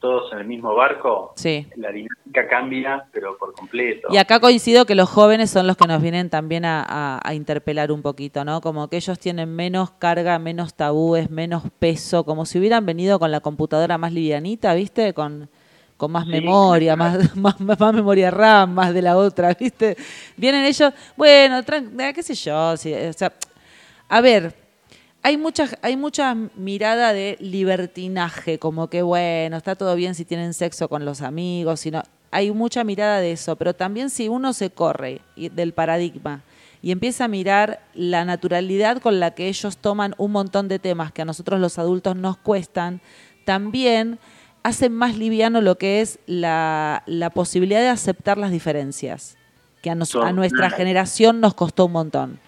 todos en el mismo barco, Sí. la dinámica cambia, pero por completo. Y acá coincido que los jóvenes son los que nos vienen también a, a- a interpelar un poquito, ¿no? Como que ellos tienen menos carga, menos tabúes, menos peso, como si hubieran venido con la computadora más livianita, ¿viste? Con, con más Sí, memoria, *laughs* más, más, más memoria RAM, más de la otra, *laughs* ¿viste? Vienen ellos, bueno, eh, qué sé yo, sí, o sea, a ver, hay mucha, hay mucha mirada de libertinaje, como que bueno, está todo bien si tienen sexo con los amigos, sino hay mucha mirada de eso, pero también si uno se corre del paradigma y empieza a mirar la naturalidad con la que ellos toman un montón de temas que a nosotros los adultos nos cuestan, también hacen más liviano lo que es la, la posibilidad de aceptar las diferencias, que a, nos- a nuestra generación nos costó un montón.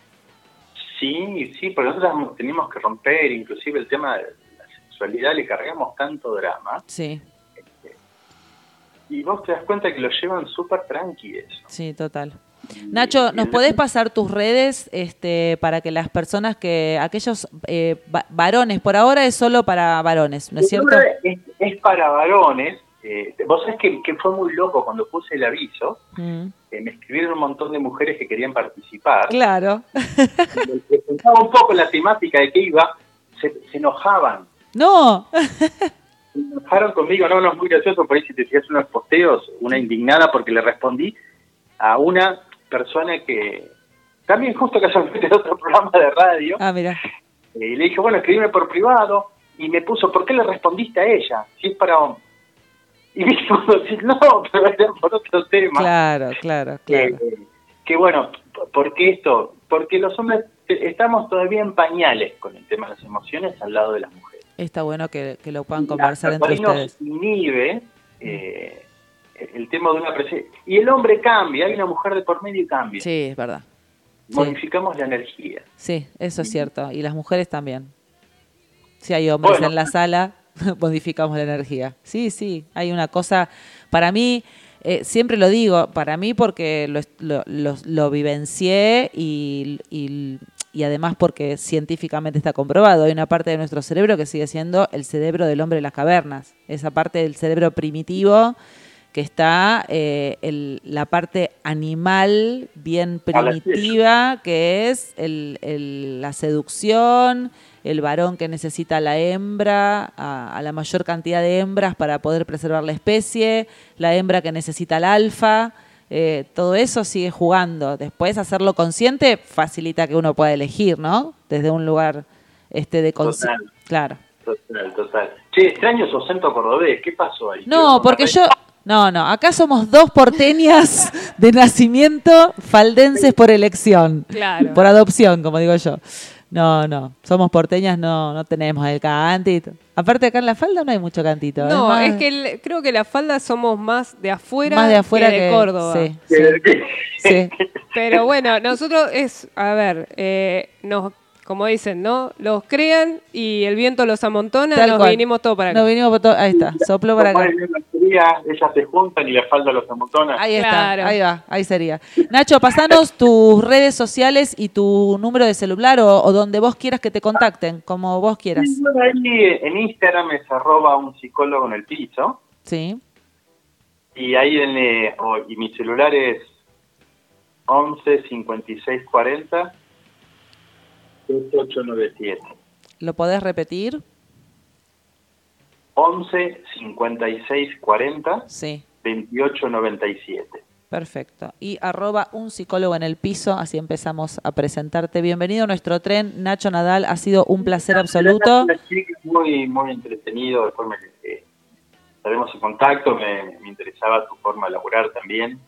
Sí, sí, porque nosotros tenemos que romper, inclusive el tema de la sexualidad, le cargamos tanto drama, Sí, y vos te das cuenta que lo llevan súper tranqui eso. sí, total. Nacho, ¿nos podés pasar tus redes este, para que las personas que, aquellos eh, va- varones, por ahora es solo para varones, ¿no es cierto? Es, es para varones. eh, vos sabés que, que fue muy loco cuando puse el aviso. Mm, eh, me escribieron un montón de mujeres que querían participar. claro. Presentaba un poco la temática de qué iba, se, se enojaban. No, Se enojaron conmigo. No, no, es muy gracioso. Por ahí si te fijas en unos posteos, una indignada porque le respondí a una persona que también justo casualmente de otro programa de radio. ah, mira, Eh, y le dije, bueno, escribime por privado. Y me puso, ¿por qué le respondiste a ella? Si es para hombre. Y me *laughs* dijo, no, pero era por otro tema. claro, claro, claro. Eh, que bueno, ¿por qué esto? Porque los hombres eh, estamos todavía en pañales con el tema de las emociones al lado de las mujeres. Está bueno que, que lo puedan conversar entre ustedes. nos inhibe eh, el tema de una presencia. Y el hombre cambia, hay una mujer de por medio y cambia. Sí, es verdad. Sí. Modificamos la energía. Sí, eso es cierto. Y las mujeres también. Si hay hombres Bueno. en la sala, *laughs* modificamos la energía. Sí, sí, hay una cosa, para mí, eh, siempre lo digo, para mí porque lo, lo, lo- lo vivencié y, y- y además porque científicamente está comprobado. Hay una parte de nuestro cerebro que sigue siendo el cerebro del hombre de las cavernas. Esa parte del cerebro primitivo que está eh, el- la parte animal bien primitiva, que es el- el- la seducción, el varón que necesita a la hembra, a, a la mayor cantidad de hembras para poder preservar la especie, la hembra que necesita al alfa, eh, todo eso sigue jugando. Después hacerlo consciente facilita que uno pueda elegir, ¿no? Desde un lugar este de conciencia. Total. Claro. Total, total. Che, extraño su acento cordobés. ¿Qué pasó ahí? No, porque yo. No, no, acá somos dos porteñas de nacimiento, faldenses por elección. Claro. Por adopción, como digo yo. No, no, somos porteñas, no, no tenemos el cantito. Aparte acá en la falda no hay mucho cantito. No, más- es que el- creo que la falda somos más de afuera, más de afuera que que, de Córdoba. Sí, sí, sí. Pero bueno, nosotros es, a ver, eh, nos, como dicen, ¿no? Los crean y el viento los amontona, Tal nos cual. vinimos todos para acá. Nos vinimos todo- Ahí está, sopló para acá. ellas se juntan y la falda los amontona. Ahí está, Claro. ahí va, ahí sería. Nacho, pasanos *laughs* tus redes sociales y tu número de celular o, o donde vos quieras que te contacten, como vos quieras. Y bueno, ahí en Instagram es arroba un psicólogo en el piso. Sí, Y ahí en, eh, oh, y mi celular es 11 56 40 8897. ¿lo podés repetir? 11 56 40 Sí. 2897. Perfecto. Y arroba un psicólogo en el piso, así empezamos a presentarte. Bienvenido a nuestro tren, Nacho Nadal, ha sido un placer absoluto. Muy, muy entretenido, después me, eh, estaremos en contacto, me, me interesaba tu forma de laburar también.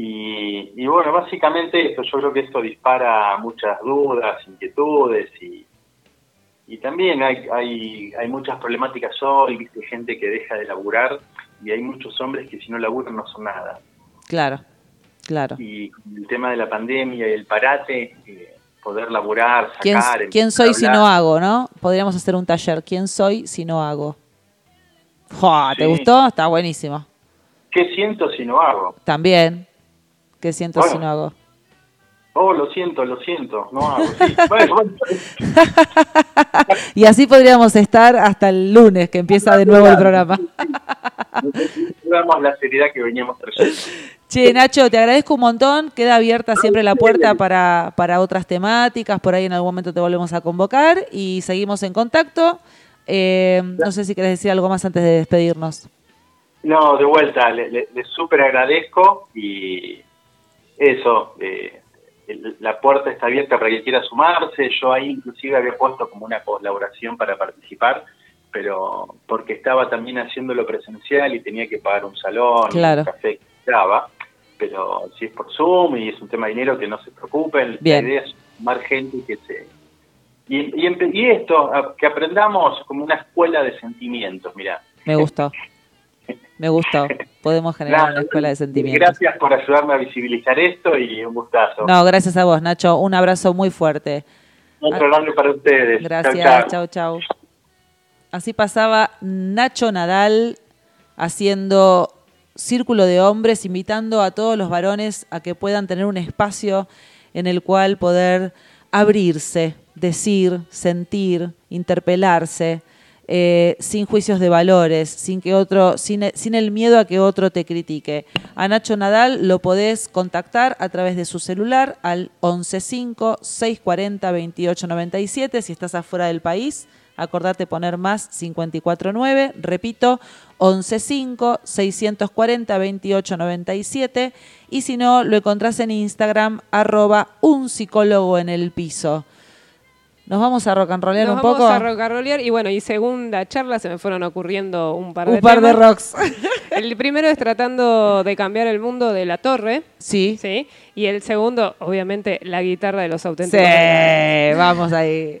Y, y bueno, básicamente esto, yo creo que esto dispara muchas dudas, inquietudes y, y también hay, hay, hay muchas problemáticas hoy, viste, gente que deja de laburar y hay muchos hombres que si no laburan no son nada. Claro, claro. Y el tema de la pandemia y el parate, eh, poder laburar, sacar... ¿Quién, quién soy si no hago, no? Podríamos hacer un taller. ¿Quién soy si no hago? ¡Fua! ¿Te Sí. gustó? Está buenísimo. ¿Qué siento si no hago? También. ¿Qué siento Bueno. si no hago? Oh, lo siento, lo siento, no hago. Sí. Bueno, bueno, *laughs* Y así podríamos estar hasta el lunes, que empieza de nuevo el programa. la seriedad que veníamos trayendo. Che, Nacho, te agradezco un montón. Queda abierta siempre la puerta para, para otras temáticas. Por ahí en algún momento te volvemos a convocar y seguimos en contacto. Eh, no sé si querés decir algo más antes de despedirnos. No, de vuelta, le, le- le súper agradezco y eso, eh, la puerta está abierta para quien quiera sumarse. Yo ahí inclusive había puesto como una colaboración para participar, pero porque estaba también haciéndolo presencial y tenía que pagar un salón, Claro. un café que estaba. Pero si es por Zoom y es un tema de dinero, que no se preocupen. Bien. La idea es sumar gente que se... Y, y, esto, que aprendamos como una escuela de sentimientos, mira. Me gustó. Me gustó. *laughs* Podemos generar una escuela de sentimientos. Gracias por ayudarme a visibilizar esto y un gustazo. No, gracias a vos, Nacho. Un abrazo muy fuerte. Otro grande para ustedes. Gracias, chau, chau. Así pasaba Nacho Nadal haciendo círculo de hombres, invitando a todos los varones a que puedan tener un espacio en el cual poder abrirse, decir, sentir, interpelarse, eh, sin juicios de valores, sin que otro, sin, sin el miedo a que otro te critique. A Nacho Nadal lo podés contactar a través de su celular al 115-640-2897 si estás afuera del país. Acordate poner más 549, repito, 115-640-2897 y si no, lo encontrás en Instagram arroba un psicólogo en el piso. Nos vamos a rock and rollear Nos un vamos poco. a rock and rollear y bueno, y segunda charla se me fueron ocurriendo un par de un par de rocks. *laughs* El primero es tratando de cambiar el mundo de la torre, sí. ¿sí? Y el segundo, obviamente, la guitarra de los Sí, auténticos. Decadentes. vamos ahí.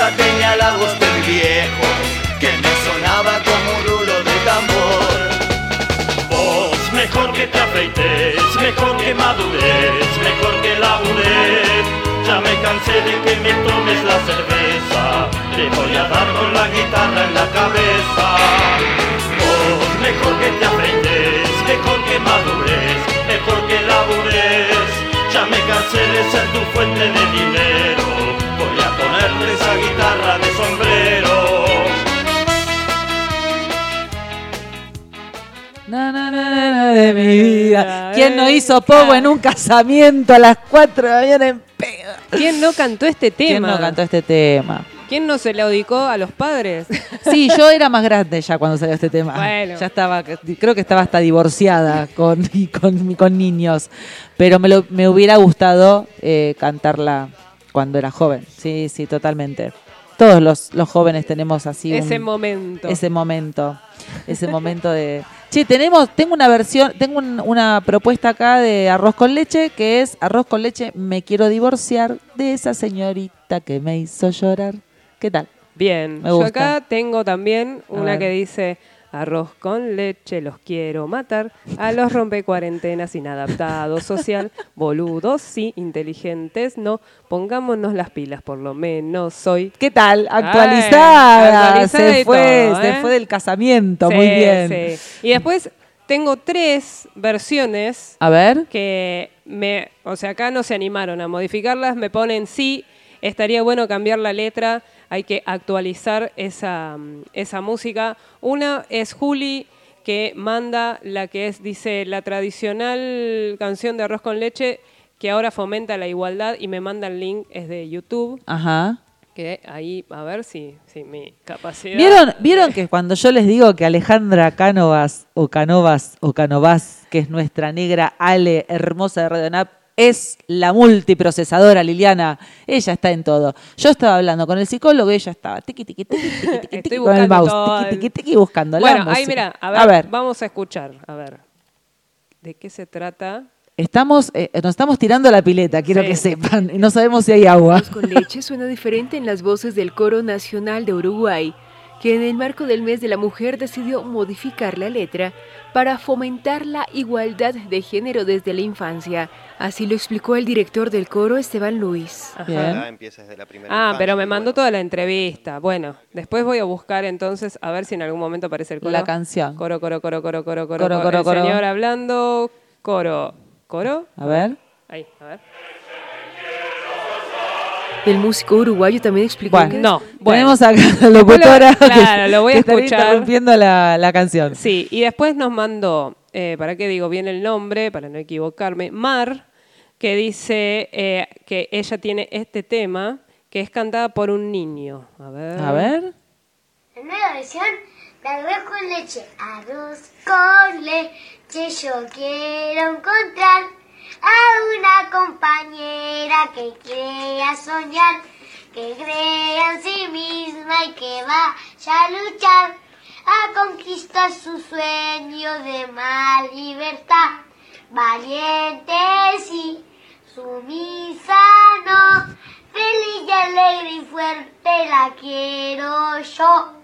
Cabeza tenía la voz del viejo que me sonaba como un rulo de tambor. Vos, mejor que te afeites, mejor que madures, mejor que labures. Ya me cansé de que me tomes la cerveza, te voy a dar con la guitarra en la cabeza. Vos, mejor que te afeites, mejor que madures, mejor que labures. Ya me cansé de ser tu fuente de dinero, esa guitarra de sombrero. Na, na, na, na, na de mi vida. ¿Quién no hizo pogo en un casamiento a las 4 de la mañana en pedo? ¿Quién no cantó este tema? ¿Quién no cantó este tema? ¿Quién no se lo dedicó a los padres? Sí, yo era más grande ya cuando salió este tema. Bueno. Ya estaba, creo que estaba hasta divorciada con, *laughs* con, con niños. Pero me, lo- me hubiera gustado eh, cantarla cuando era joven. Sí, sí, totalmente. Todos los, los jóvenes tenemos así Ese un- momento. ese momento. Ese momento de. Che, tenemos, tengo una versión, tengo un- una propuesta acá de arroz con leche, que es arroz con leche, me quiero divorciar de esa señorita que me hizo llorar. ¿Qué tal? Bien, Me yo gusta. acá tengo también una que dice arroz con leche, los quiero matar, a los rompecuarentenas inadaptados social, boludos sí, inteligentes no, pongámonos las pilas por lo menos soy. ¿Qué tal? Actualizada. se fue, todo, se ¿eh? fue del casamiento. Sí, Muy bien. sí. Y después tengo tres versiones A ver. que me, o sea, acá no se animaron a modificarlas, me ponen sí, estaría bueno cambiar la letra, hay que actualizar esa, esa música. Una es Juli que manda la que es, dice, la tradicional canción de arroz con leche que ahora fomenta la igualdad y me manda el link, es de YouTube, Ajá. que ahí, a ver si, si mi capacidad... ¿Vieron, ¿Vieron que cuando yo les digo que Alejandra Cánovas o Canovas o Canovas, que es nuestra negra Ale hermosa de Radio Nap, es la multiprocesadora Liliana? Ella está en todo. Yo estaba hablando con el psicólogo y ella estaba tiqui, tiqui, tiqui, tiqui, tiqui, Estoy tiqui, con el buscando mouse, todo tiqui, tiqui, tiqui, buscando la Bueno, ahí mira, a ver, A ver, vamos a escuchar, a ver. ¿De qué se trata? estamos, eh, nos estamos tirando la pileta, quiero Sí. que sepan, y no sabemos si hay agua. Con leche suena diferente en las voces del Coro Nacional de Uruguay, que en el marco del mes de la mujer decidió modificar la letra para fomentar la igualdad de género desde la infancia. Así lo explicó el director del coro, Esteban Luis. Ajá. Bien. Acá empieza desde la primera Ah, infancia, pero me mandó bueno, toda la entrevista. Bueno, después voy a buscar entonces a ver si en algún momento aparece el coro. La canción. Coro, coro, coro, coro, coro, coro. Coro, coro, el coro. señor hablando, coro. ¿Coro? A ver. Ahí, a ver. El músico uruguayo también explicó Bueno, que No, bueno. Tenemos acá a la locutora lo- claro, que, lo voy a que escuchar. interrumpiendo la, la canción. Sí, y después nos mandó, eh, ¿para qué digo bien el nombre? Para no equivocarme, Mar, que dice eh, que ella tiene este tema que es cantada por un niño. A ver. A ver. La nueva versión de arroz con leche. Arroz con leche, yo quiero encontrar a una compañera que crea soñar, que crea en sí misma y que vaya a luchar a conquistar su sueño de más libertad. Valiente sí, sumisa no, feliz y alegre y fuerte la quiero yo.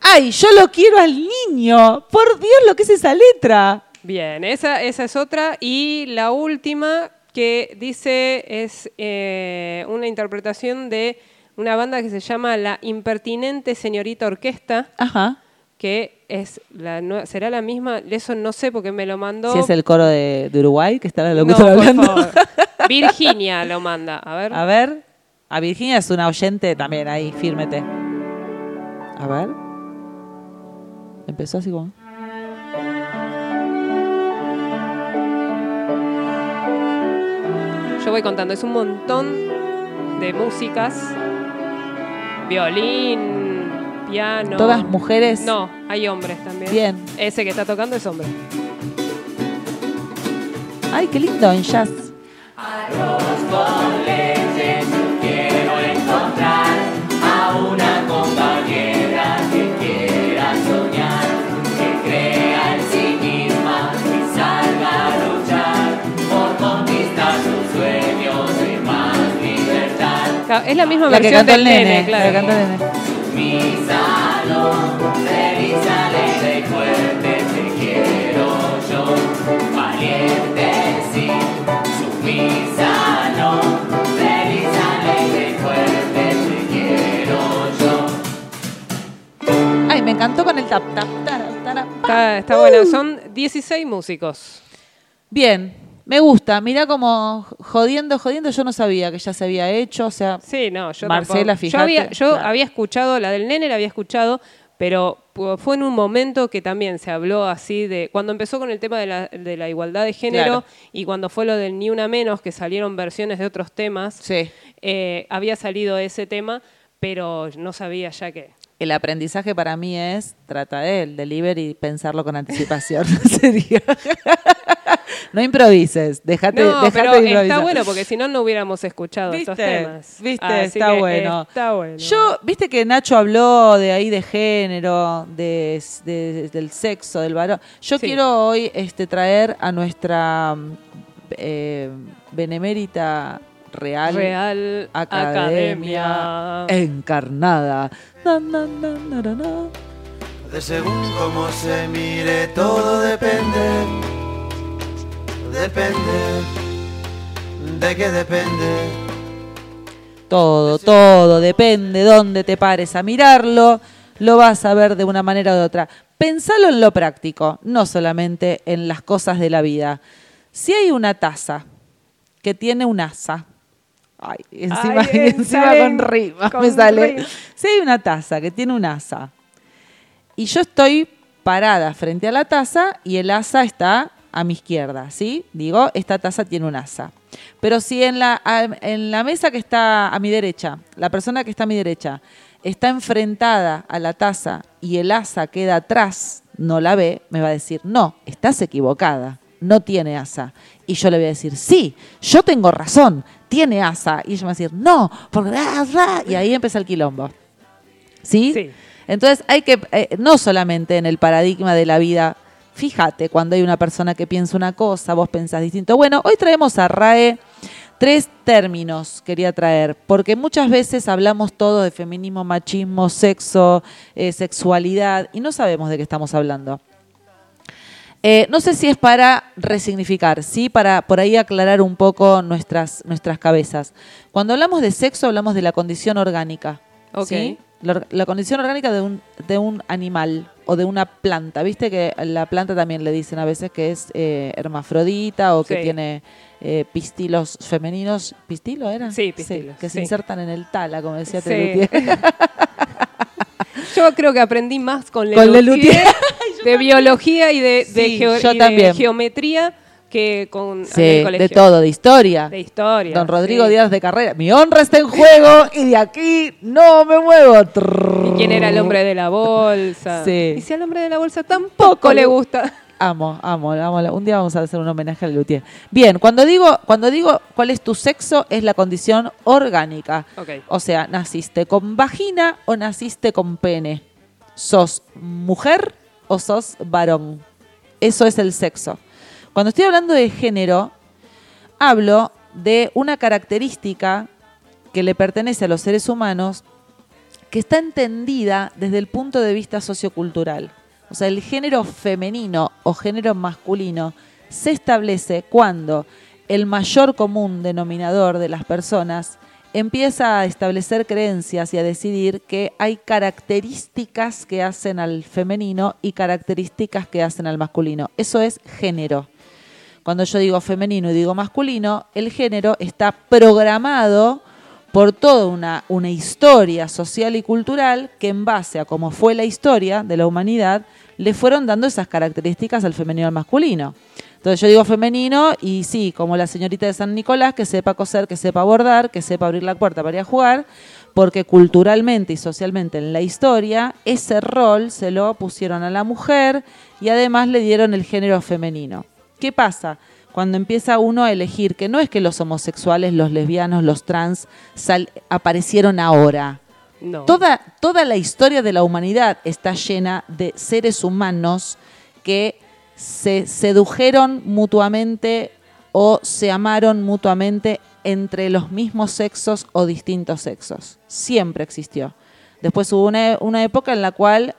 ¡Ay, yo lo quiero al niño! ¡Por Dios, lo que es esa letra! Bien, esa, esa es otra. Y la última que dice es eh, una interpretación de una banda que se llama La Impertinente Señorita Orquesta, Ajá. que es la será la misma, eso no sé porque me lo mandó. Si es el coro de, de Uruguay que está la No, locutora por hablando. favor. *laughs* Virginia lo manda. A ver. A ver. A Virginia es una oyente también ahí, fírmete. A ver. Empezó así como. Yo voy contando, es un montón de músicas. Violín, piano. Todas mujeres. No, hay hombres también. Bien. Ese que está tocando es hombre. ¡Ay, qué lindo en jazz! Quiero Es la misma La que versión cantó del el nene, nene. claro. La que cantó el nene. Mi salón, feliz, alegre y fuerte, te quiero yo, valiente sí, sumisa no, feliz, alegre y fuerte, te quiero yo. ¡Ay, me encantó con el tap, tap, tara. Está, está bueno. Son 16 músicos. Bien, me gusta. Mirá como jodiendo, jodiendo, yo no sabía que ya se había hecho, o sea, Sí, no, yo Marcela, tampoco. fíjate. Yo, había, yo Claro. había escuchado, la del nene la había escuchado, pero fue en un momento que también se habló así de. Cuando empezó con el tema de la, de la igualdad de género Claro. y cuando fue lo del Ni Una Menos, que salieron versiones de otros temas, sí. eh, había salido ese tema, pero no sabía ya que. El aprendizaje para mí es trata de él, delivery y pensarlo con anticipación. *laughs* Sería. No improvises, déjate, No, déjate pero de está improvisar. bueno porque si no, no hubiéramos escuchado estos temas. Viste, Así está que bueno. Está bueno. Yo, viste que Nacho habló de ahí de género, de, de- del sexo, del varón. Yo Sí. quiero hoy este, traer a nuestra eh, benemérita Real, Real Academia, Academia. encarnada. Na, na, na, na, na, na. De según cómo se mire, todo depende. Depende. ¿De qué depende? Todo, todo, depende dónde te pares a mirarlo, lo vas a ver de una manera u de otra. Pensalo en lo práctico, no solamente en las cosas de la vida. Si hay una taza que tiene un asa, ay, encima, Ay, *laughs* encima sale con rima, con me sale. rima. Si hay una taza que tiene un asa y yo estoy parada frente a la taza y el asa está a mi izquierda, ¿sí? Digo, esta taza tiene un asa. Pero si en la, en la mesa que está a mi derecha, la persona que está a mi derecha, está enfrentada a la taza y el asa queda atrás, no la ve, me va a decir, no, estás equivocada, no tiene asa. Y yo le voy a decir, sí, yo tengo razón, tiene asa. Y ella me va a decir, no, porque... ah, ah", Y ahí empieza el quilombo. ¿Sí? Sí. Entonces hay que, eh, no solamente en el paradigma de la vida, fíjate, cuando hay una persona que piensa una cosa, vos pensás distinto. Bueno, hoy traemos a RAE tres términos, quería traer, porque muchas veces hablamos todo de feminismo, machismo, sexo, eh, sexualidad, y no sabemos de qué estamos hablando. Eh, no sé si es para resignificar, sí, para por ahí aclarar un poco nuestras, nuestras cabezas. Cuando hablamos de sexo, hablamos de la condición orgánica. ¿sí? La, la condición orgánica de un, de un animal o de una planta. Viste que la planta también le dicen a veces que es eh, hermafrodita o que Sí. tiene eh, pistilos femeninos. ¿Pistilo era? Sí, pistilos, que se sí. insertan en el tala, como decía Sí. Telutier. *laughs* *laughs* Yo creo que aprendí más con Con Lelutier, Lelutier. *laughs* de biología y de, de Sí, geo- yo y de también. geometría que con en Sí, el colegio. de todo, de historia. De historia. Don Rodrigo sí. Díaz de Carrera. Mi honra está en juego y de aquí no me muevo. ¿Y quién era el hombre de la bolsa? Sí. Y si al hombre de la bolsa tampoco le gusta. Amo, amo, amo. Un día vamos a hacer un homenaje a Lutier. Bien, cuando digo, cuando digo cuál es tu sexo, es la condición orgánica. O sea, naciste con vagina o naciste con pene. ¿Sos mujer o sos varón? Eso es el sexo. Cuando estoy hablando de género, hablo de una característica que le pertenece a los seres humanos que está entendida desde el punto de vista sociocultural. O sea, el género femenino o género masculino se establece cuando el mayor común denominador de las personas empieza a establecer creencias y a decidir que hay características que hacen al femenino y características que hacen al masculino. Eso es género. Cuando yo digo femenino y digo masculino, el género está programado por toda una, historia social y cultural que en base a cómo fue la historia de la humanidad, le fueron dando esas características al femenino y al masculino. Entonces yo digo femenino y sí, como la señorita de San Nicolás, que sepa coser, que sepa bordar, que sepa abrir la puerta para ir a jugar, porque culturalmente y socialmente en la historia ese rol se lo pusieron a la mujer y además le dieron el género femenino. ¿Qué pasa? Cuando empieza uno a elegir que no es que los homosexuales, los lesbianos, los trans sal- aparecieron ahora. No. Toda, toda la historia de la humanidad está llena de seres humanos que se sedujeron mutuamente o se amaron mutuamente entre los mismos sexos o distintos sexos. Siempre existió. Después hubo una, una época en la cual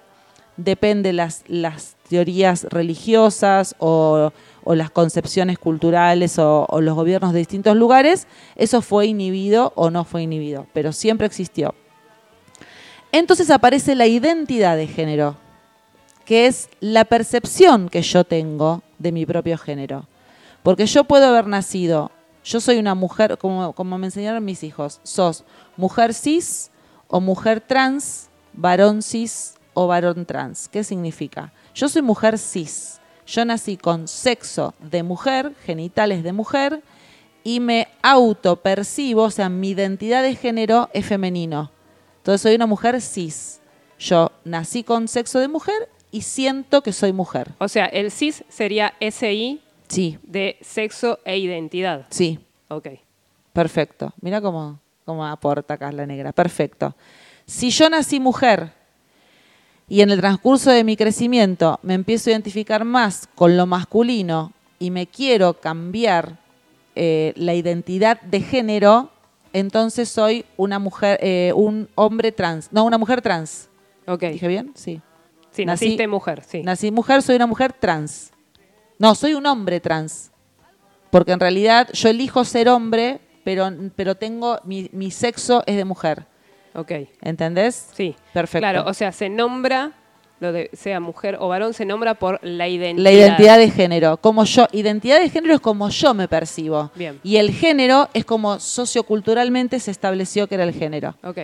depende las, las teorías religiosas o, o las concepciones culturales o, los gobiernos de distintos lugares, eso fue inhibido o no fue inhibido, pero siempre existió. Entonces aparece la identidad de género. que es la percepción que yo tengo de mi propio género. Porque yo puedo haber nacido, yo soy una mujer, como, como me enseñaron mis hijos, sos mujer cis o mujer trans, varón cis o varón trans. ¿Qué significa? Yo soy mujer cis. Yo nací con sexo de mujer, genitales de mujer, y me autopercibo, o sea, mi identidad de género es femenino. Entonces soy una mujer cis. Yo nací con sexo de mujer y siento que soy mujer. O sea, el cis sería SI Sí, de sexo e identidad. sí, Ok. perfecto. Mira cómo, cómo aporta acá la negra. Perfecto. Si yo nací mujer y en el transcurso de mi crecimiento me empiezo a identificar más con lo masculino y me quiero cambiar eh, la identidad de género, entonces soy una mujer, eh, un hombre trans. No, una mujer trans. Ok. ¿Dije bien? Sí. Sí, Nací- naciste mujer, sí. Nací mujer, soy una mujer trans. No, soy un hombre trans. Porque en realidad yo elijo ser hombre, pero, pero tengo, mi, mi sexo es de mujer. Ok. ¿Entendés? Sí. Perfecto. Claro, o sea, se nombra, lo de sea mujer o varón, se nombra por la identidad. La identidad de género. Como yo, identidad de género es como yo me percibo. Bien. Y el género es como socioculturalmente se estableció que era el género. Ok.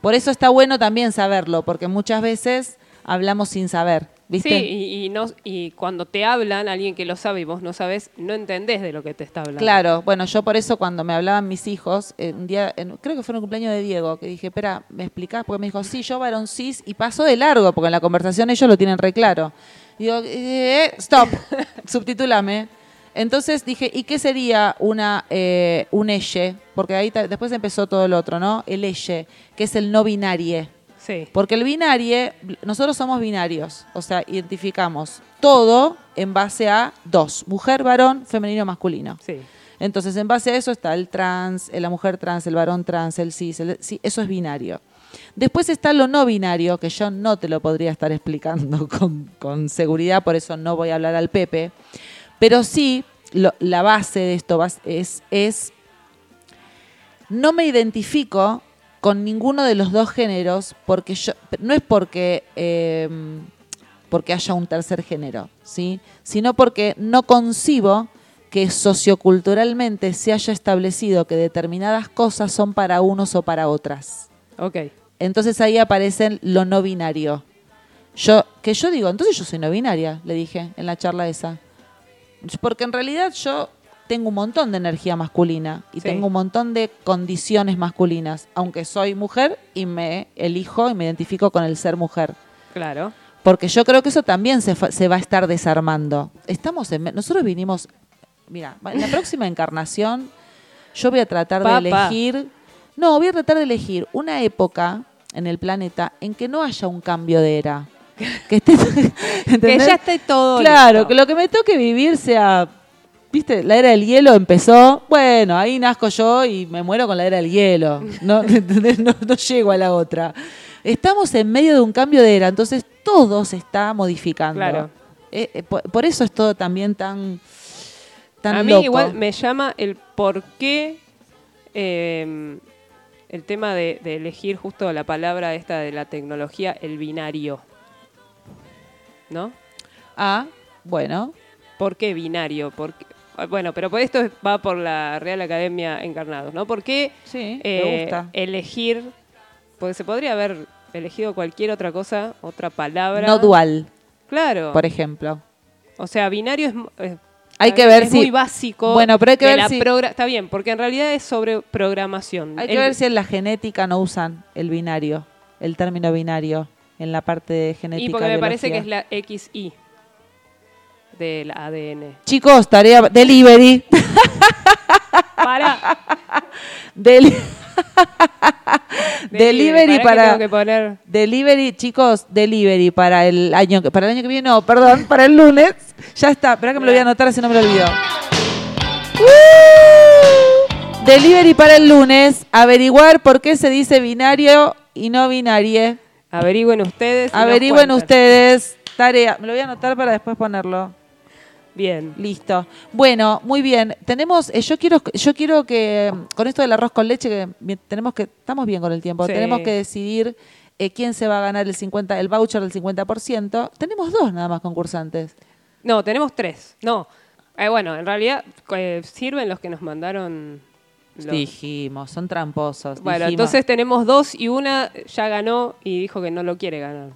Por eso está bueno también saberlo, porque muchas veces hablamos sin saber. ¿Viste? Sí, y, y no, y cuando te hablan, alguien que lo sabe y vos no sabes, no entendés de lo que te está hablando. Claro, bueno, yo por eso cuando me hablaban mis hijos, eh, un día, en- creo que fue en el cumpleaños de Diego, que dije, espera, ¿me explicás? Porque me dijo, sí, yo varón cis, y pasó de largo, porque en la conversación ellos lo tienen re claro. Digo, eh, stop, *laughs* subtitúlame. Entonces dije, ¿y qué sería una eh, un elle? Porque ahí después empezó todo el otro, ¿no? El elle, que es el no binarie. Sí. Porque el binarie, nosotros somos binarios, o sea, identificamos todo en base a dos, mujer, varón, femenino, masculino. Sí. Entonces, en base a eso está el trans, eh, la mujer trans, el varón trans, el cis, el- sí, eso es binario. Después está lo no binario, que yo no te lo podría estar explicando *laughs* con, con seguridad, por eso no voy a hablar al Pepe. Pero sí, lo- la base de esto es, es, no me identifico con ninguno de los dos géneros, porque yo, no es porque, eh, porque haya un tercer género, ¿sí? sino porque no concibo que socioculturalmente se haya establecido que determinadas cosas son para unos o para otras. Ok. Entonces ahí aparecen lo no binario. Yo, que yo digo, entonces yo soy no binaria, le dije en la charla esa. Porque en realidad yo tengo un montón de energía masculina y Sí. tengo un montón de condiciones masculinas, aunque soy mujer y me elijo y me identifico con el ser mujer. Claro. Porque yo creo que eso también se, va a estar desarmando. Estamos en, nosotros vinimos, mira, en la próxima encarnación yo voy a tratar de elegir, no, voy a tratar de elegir una época en el planeta en que no haya un cambio de era. *laughs* Que, esté- Que ¿entendés? ya esté todo Claro, listo. que lo que me toque vivir sea, viste, la era del hielo empezó, bueno, ahí nazco yo y me muero con la era del hielo. No, *laughs* no, no llego a la otra. Estamos en medio de un cambio de era, entonces todo se está modificando. Claro. Eh, eh, por, por eso es todo también tan, tan a mí loco. igual me llama el por qué eh, el tema de, de elegir justo la palabra esta de la tecnología, el binario. ¿No? Ah, bueno. ¿Por qué binario? ¿Por qué? Ah, Bueno, pero por esto va por la Real Academia Encarnados, ¿no? ¿Por qué Sí, eh, me gusta. elegir? Porque se podría haber elegido cualquier otra cosa, otra palabra. No dual, Claro. por ejemplo. O sea, binario es, es- Hay que ver es si- muy básico. Bueno, pero hay que ver la si- Está bien, porque en realidad es sobre programación. Hay que El- ver si en la genética no usan el binario, el término binario, en la parte de genética. Y porque me parece que es la XY del ADN. Chicos, tarea delivery. *laughs* Para. Deli- *laughs* delivery ¿para qué para tengo que poner? delivery, chicos, delivery para el año que para el año que viene, no, perdón, *laughs* para el lunes. Ya está, espera que me lo voy a anotar si no me lo olvido. ¡Uh! Delivery para el lunes, averiguar por qué se dice binario y no binarie. Averigüen ustedes. y Averigüen ustedes. Tarea, me lo voy a anotar para después ponerlo. Bien. Listo. Bueno, muy bien. Tenemos, eh, yo quiero, yo quiero que con esto del arroz con leche, que tenemos que, estamos bien con el tiempo, Sí. tenemos que decidir eh, quién se va a ganar el 50, el voucher del 50%. Tenemos dos nada más concursantes. No, tenemos tres. No. Eh, bueno, en realidad sirven los que nos mandaron. los- Dijimos, son tramposos. Bueno, dijimos. entonces tenemos dos y una ya ganó y dijo que no lo quiere ganar.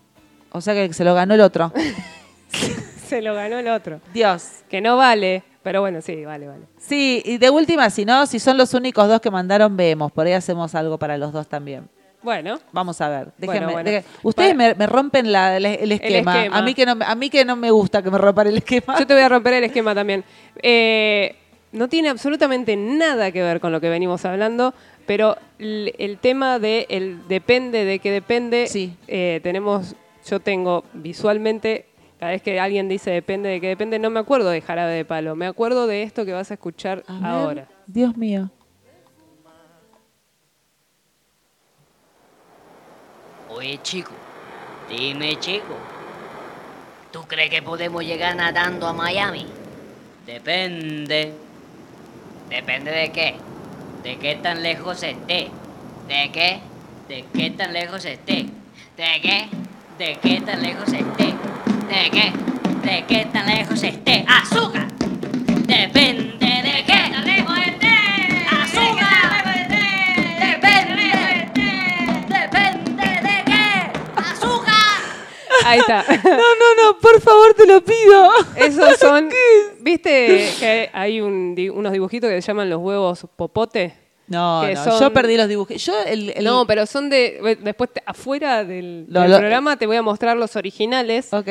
O sea que se lo ganó el otro. *laughs* Se lo ganó el otro. Dios. Que no vale, pero bueno, sí, vale, vale. Sí, y de última, si no, si son los únicos dos que mandaron, vemos. Por ahí hacemos algo para los dos también. Bueno, Vamos a ver. Déjenme, bueno. Ustedes me, me rompen la- el, el esquema. esquema. A, mí que no, me- a mí que no me gusta que me rompan el esquema. yo te voy a romper el esquema también. Eh, no tiene absolutamente nada que ver con lo que venimos hablando, pero el, el tema de el depende de qué depende, Sí. eh, tenemos, yo tengo visualmente, cada vez que alguien dice depende de qué depende, no me acuerdo de jarabe de palo, me acuerdo de esto que vas a escuchar A ver, ahora. Dios mío. Oye, chico, dime, chico, ¿tú crees que podemos llegar nadando a Miami? Depende. ¿Depende de qué? ¿De qué tan lejos esté? ¿De qué? ¿De qué tan lejos esté? ¿De qué? ¿De qué tan lejos esté? ¿De qué? ¿De qué tan lejos esté? ¡Azúcar! Depende de qué tan lejos esté. ¡Azúcar! Depende. Depende de qué. ¡Azúcar! Ahí está. *laughs* No, no, no, por favor, te lo pido. Esos son, *laughs* ¿viste que hay un unos dibujitos que se llaman los huevos popote? No, Que no, son- yo perdí los dibujos. Yo el, el- No, pero son de. Después, te- afuera del, Lo- del lo- programa, te voy a mostrar los originales. Ok.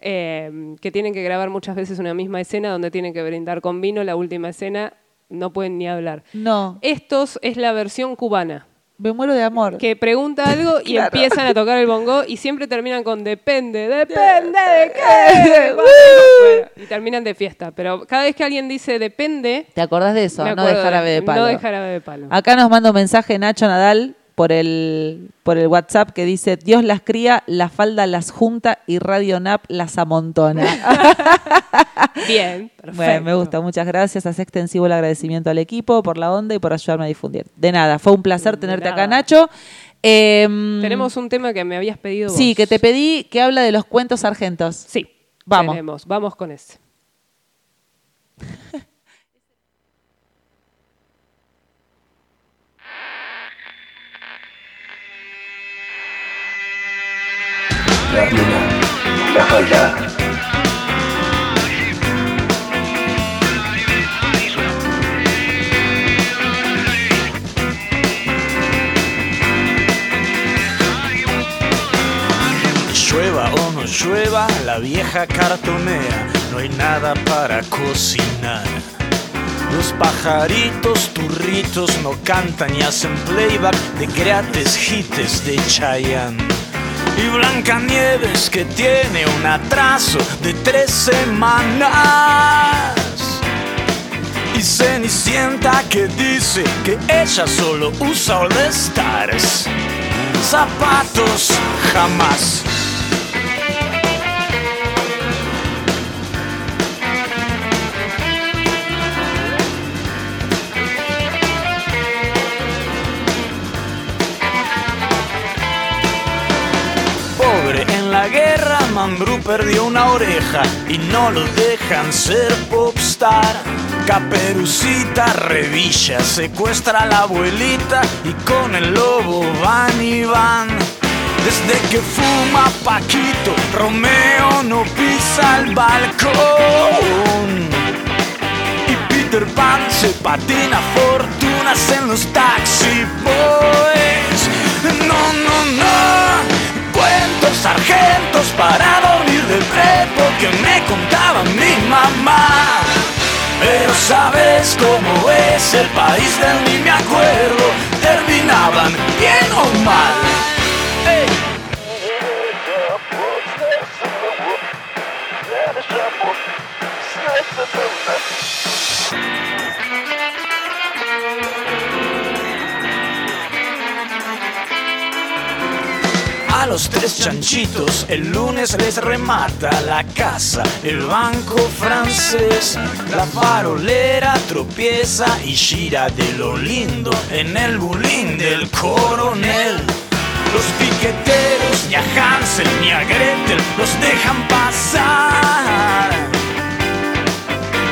eh, que tienen que grabar muchas veces una misma escena donde tienen que brindar con vino. La última escena no pueden ni hablar. No, Estos es la versión cubana. Me muero de amor. Que pregunta algo y Claro. empiezan a tocar el bongo y siempre terminan con depende, depende de qué. *laughs* Bueno, y terminan de fiesta. Pero cada vez que alguien dice depende, ¿Te acordás de eso? No de acuerdo jarabe de palo. No de jarabe de palo. Acá nos manda un mensaje Nacho Nadal por el, por el WhatsApp que dice, Dios las cría, la falda las junta y Radio Nap las amontona. *laughs* Bien, perfecto. *laughs* bueno, me gusta, muchas gracias. Hace extensivo el agradecimiento al equipo por la onda y por ayudarme a difundir. De nada, fue un placer De tenerte nada. acá, Nacho. Em, Tenemos un tema que me habías pedido Sí, vos. que te pedí que habla de los cuentos argentos. Sí. Vamos. Tenemos, vamos con ese. *laughs* La. Llueva o no llueva, la vieja cartonea, no hay nada para cocinar. Los pajaritos turritos no cantan y hacen playback de greates hites de Chayanne. Y Blancanieves que tiene un atraso de tres semanas. Y Cenicienta que dice que ella solo usa All Stars. Zapatos jamás. Guerra, Mambrú perdió una oreja y no lo dejan ser popstar. Caperucita revilla, secuestra a la abuelita y con el lobo van y van. Desde que fuma Paquito, Romeo no pisa el balcón. Y Peter Pan se patina fortunas en los taxi boys. No, no, no. Cuentos sargentos para dormir del prepo que me contaba mi mamá. Pero sabes cómo es el país del ni me acuerdo. Terminaban bien o mal. Los tres chanchitos el lunes les remata la casa, el banco francés, la farolera tropieza y gira de lo lindo en el bulín del coronel. Los piqueteros ni a Hansel ni a Gretel los dejan pasar.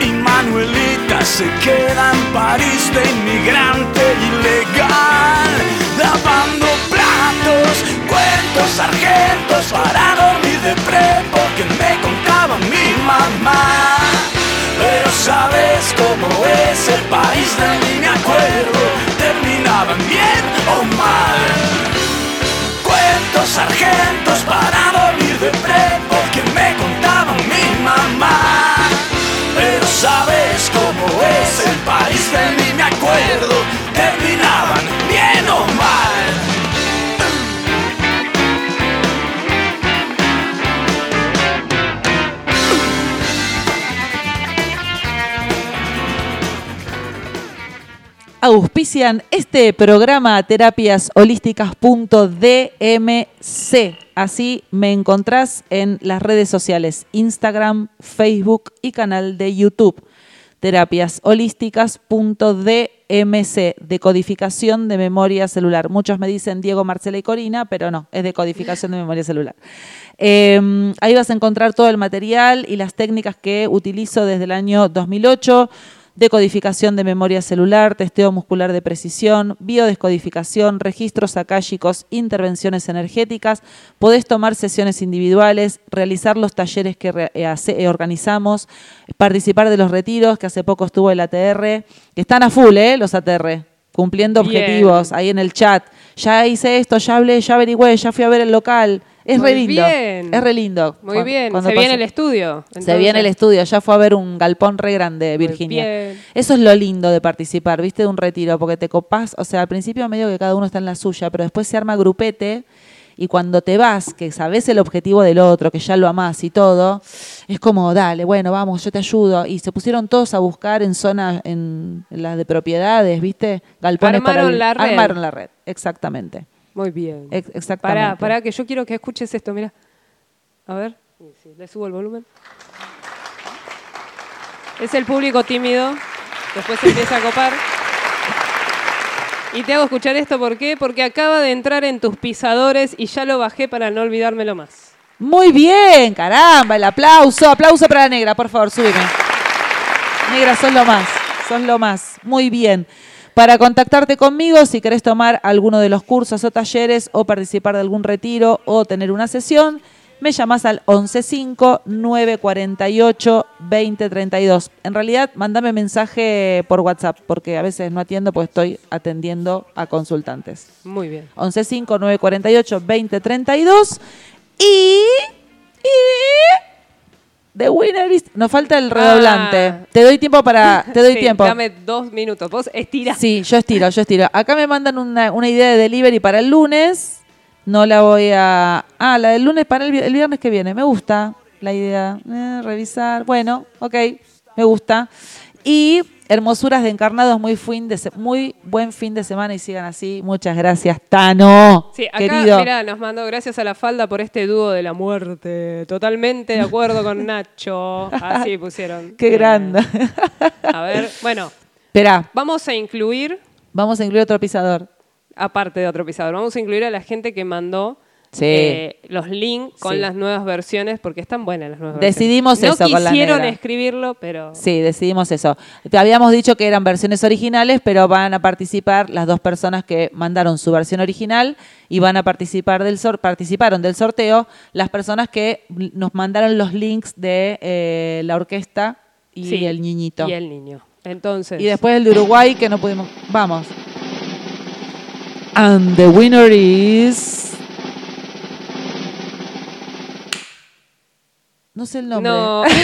Y Manuelita se queda en París de inmigrante ilegal, lavando cuentos, sargentos para dormir de prepo que me contaba mi mamá. Pero sabes cómo es el país de ni me acuerdo, terminaban bien o mal. Cuentos, sargentos para dormir de prepo que me contaba mi mamá. Pero sabes auspician este programa terapiasholísticas.dmc. Así me encontrás en las redes sociales, Instagram, Facebook y canal de YouTube. Terapiasholísticas.dmc, decodificación de memoria celular. Muchos me dicen Diego, Marcela y Corina, pero no, es decodificación de memoria celular. Eh, ahí vas a encontrar todo el material y las técnicas que utilizo desde el año 2008 decodificación de memoria celular, testeo muscular de precisión, biodescodificación, registros akáshicos, intervenciones energéticas. Podés tomar sesiones individuales, realizar los talleres que eh, eh, organizamos, participar de los retiros, que hace poco estuvo el ATR, que están a full, ¿eh? Los ATR. Cumpliendo Bien. objetivos ahí en el chat. Ya hice esto, ya hablé, ya averigüé, ya fui a ver el local. Es Muy re lindo. bien. Es re lindo. Muy bien, cuando se viene el estudio. se viene el estudio, ya fue a ver un galpón re grande, Virginia. bien. Eso es lo lindo de participar, viste, de un retiro, porque te copás, o sea, al principio medio que cada uno está en la suya, pero después se arma grupete y cuando te vas, que sabes el objetivo del otro, que ya lo amás y todo, es como, dale, bueno, vamos, yo te ayudo. Y se pusieron todos a buscar en zonas, en, las de propiedades, viste, galpones Armaron la red. Armaron la red, exactamente. Muy bien. Ex- exactamente. Pará, que yo quiero que escuches esto, mira. A ver, sí, le subo el volumen. Es el público tímido, después se empieza a copar. Y te hago escuchar esto, ¿por qué? Porque acaba de entrar en tus pisadores y ya lo bajé para no olvidármelo más. Muy bien, caramba, el aplauso, aplauso para la negra, por favor, súbeme. Negra, sos lo más, sos lo más. Muy bien. Para contactarte conmigo, si querés tomar alguno de los cursos o talleres o participar de algún retiro o tener una sesión, me llamás al 115-948-2032. En realidad, mandame mensaje por WhatsApp, porque a veces no atiendo, pues estoy atendiendo a consultantes. Muy bien. 115-948-2032. Y. Y. The winner is. Nos falta el redoblante. Ah. Te doy tiempo para. *laughs* Te doy Sí, tiempo. Dame dos minutos. Vos estira. Sí, yo estiro, yo estiro. Acá me mandan una, una idea de delivery para el lunes. No la voy a. Ah, la del lunes para el, el viernes que viene. Me gusta la idea. Eh, revisar. Bueno, ok. Me gusta. Y hermosuras de encarnados, muy, fin de muy buen fin de semana y sigan así. Muchas gracias, Tano. Sí, acá, querido. mira, nos mandó gracias a la falda por este dúo de la muerte. Totalmente de acuerdo con *laughs* Nacho. Así pusieron. *laughs* Qué grande. A ver, bueno, Espera, vamos a incluir, vamos a incluir otro pisador. aparte de otro pisador, vamos a incluir a la gente que mandó Sí. eh, los links con Sí. las nuevas versiones, porque están buenas las nuevas Decidimos versiones. eso No con la quisieron escribirlo, pero Sí, decidimos eso. Te habíamos dicho que eran versiones originales, pero van a participar las dos personas que mandaron su versión original y van a participar del sor participaron del sorteo las personas que nos mandaron los links de eh, la orquesta y Sí, el niñito. y el niño. Entonces, Y después el de Uruguay que no pudimos. Vamos. And the winner is. No sé el nombre. No. *laughs*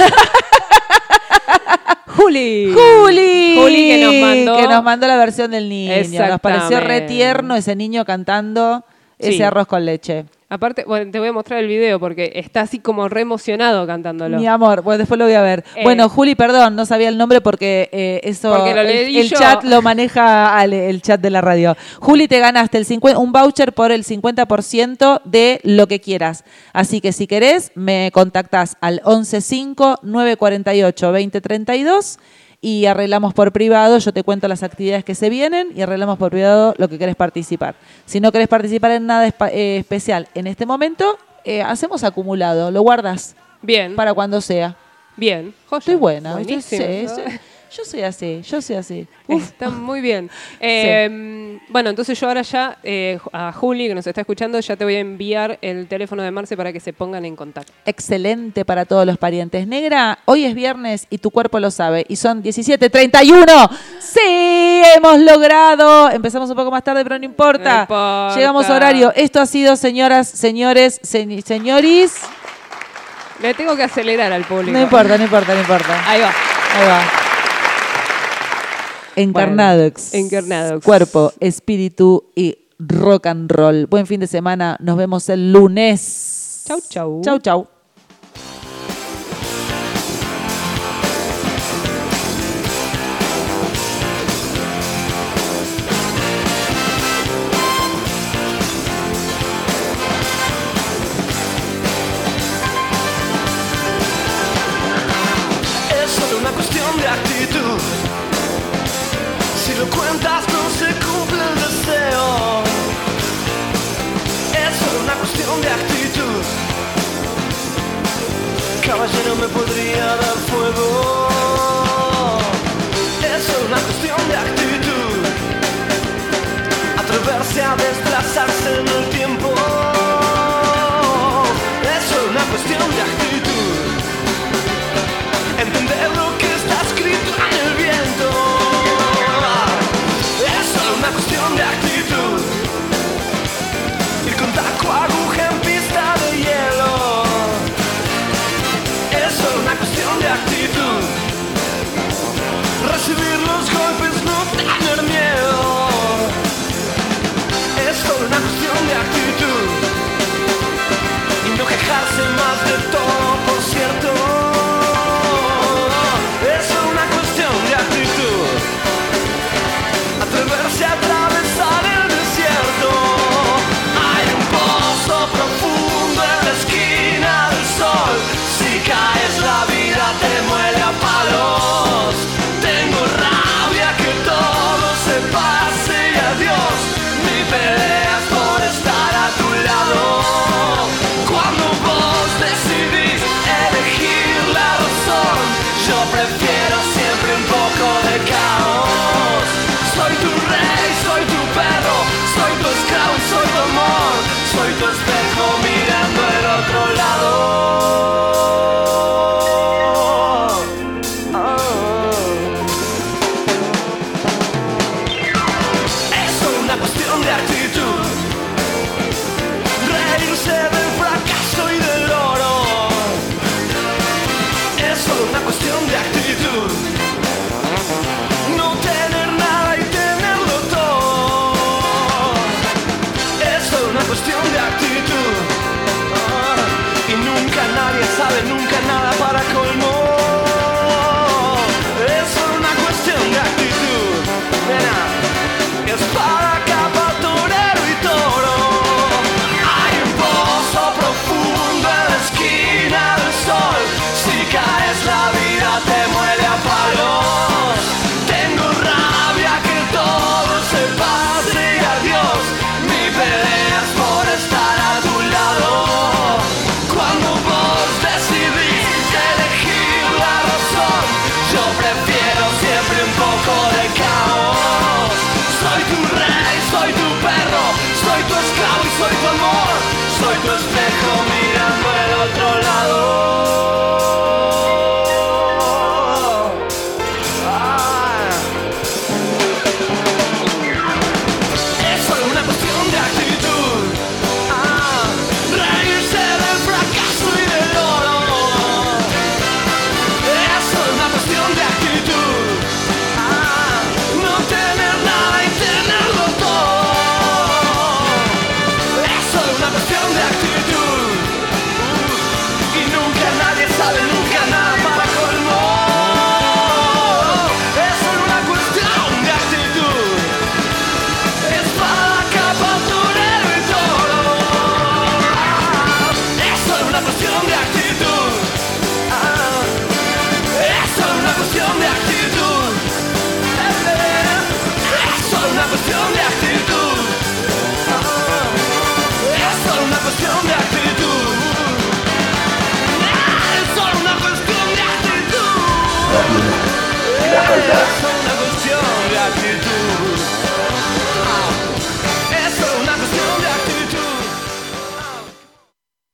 Juli. Juli. Juli que nos mandó. Que nos mandó la versión del niño. Nos pareció re tierno ese niño cantando ese Sí. arroz con leche. Aparte, bueno, te voy a mostrar el video porque está así como re emocionado cantándolo. Mi amor, bueno, después lo voy a ver. Eh. bueno, Juli, perdón, no sabía el nombre porque eh, eso Porque lo el, el yo. chat lo maneja Ale, el chat de la radio. Juli, te ganaste el 50 un voucher por el 50% de lo que quieras. Así que si querés, me contactás al 115 948 2032 y arreglamos por privado. Yo te cuento las actividades que se vienen y arreglamos por privado lo que querés participar. Si no querés participar en nada eh, especial en este momento, eh, hacemos acumulado, lo guardas. Bien. Para cuando sea. Bien, joya. Estoy buena. ¿viste? Buenísimo. Sí, sí. Yo soy así, yo soy así. Está *laughs* muy bien. *laughs* Eh, Bueno, entonces yo ahora ya, eh, a Juli, que nos está escuchando, ya te voy a enviar el teléfono de Marce para que se pongan en contacto. Excelente para todos los parientes. Negra, hoy es viernes y tu cuerpo lo sabe. Y son 17.31. Sí, hemos logrado. Empezamos un poco más tarde, pero no importa. No importa. Llegamos a horario. Esto ha sido, señoras, señores, se- señoris. Le tengo que acelerar al público. No importa, no importa, no importa. Ahí va. Ahí va. Encarnadox. Encarnadox. Cuerpo, espíritu y rock and roll. Buen fin de semana. Nos vemos el lunes. Chau, chau. Chau, chau. Caballero me podría dar fuego.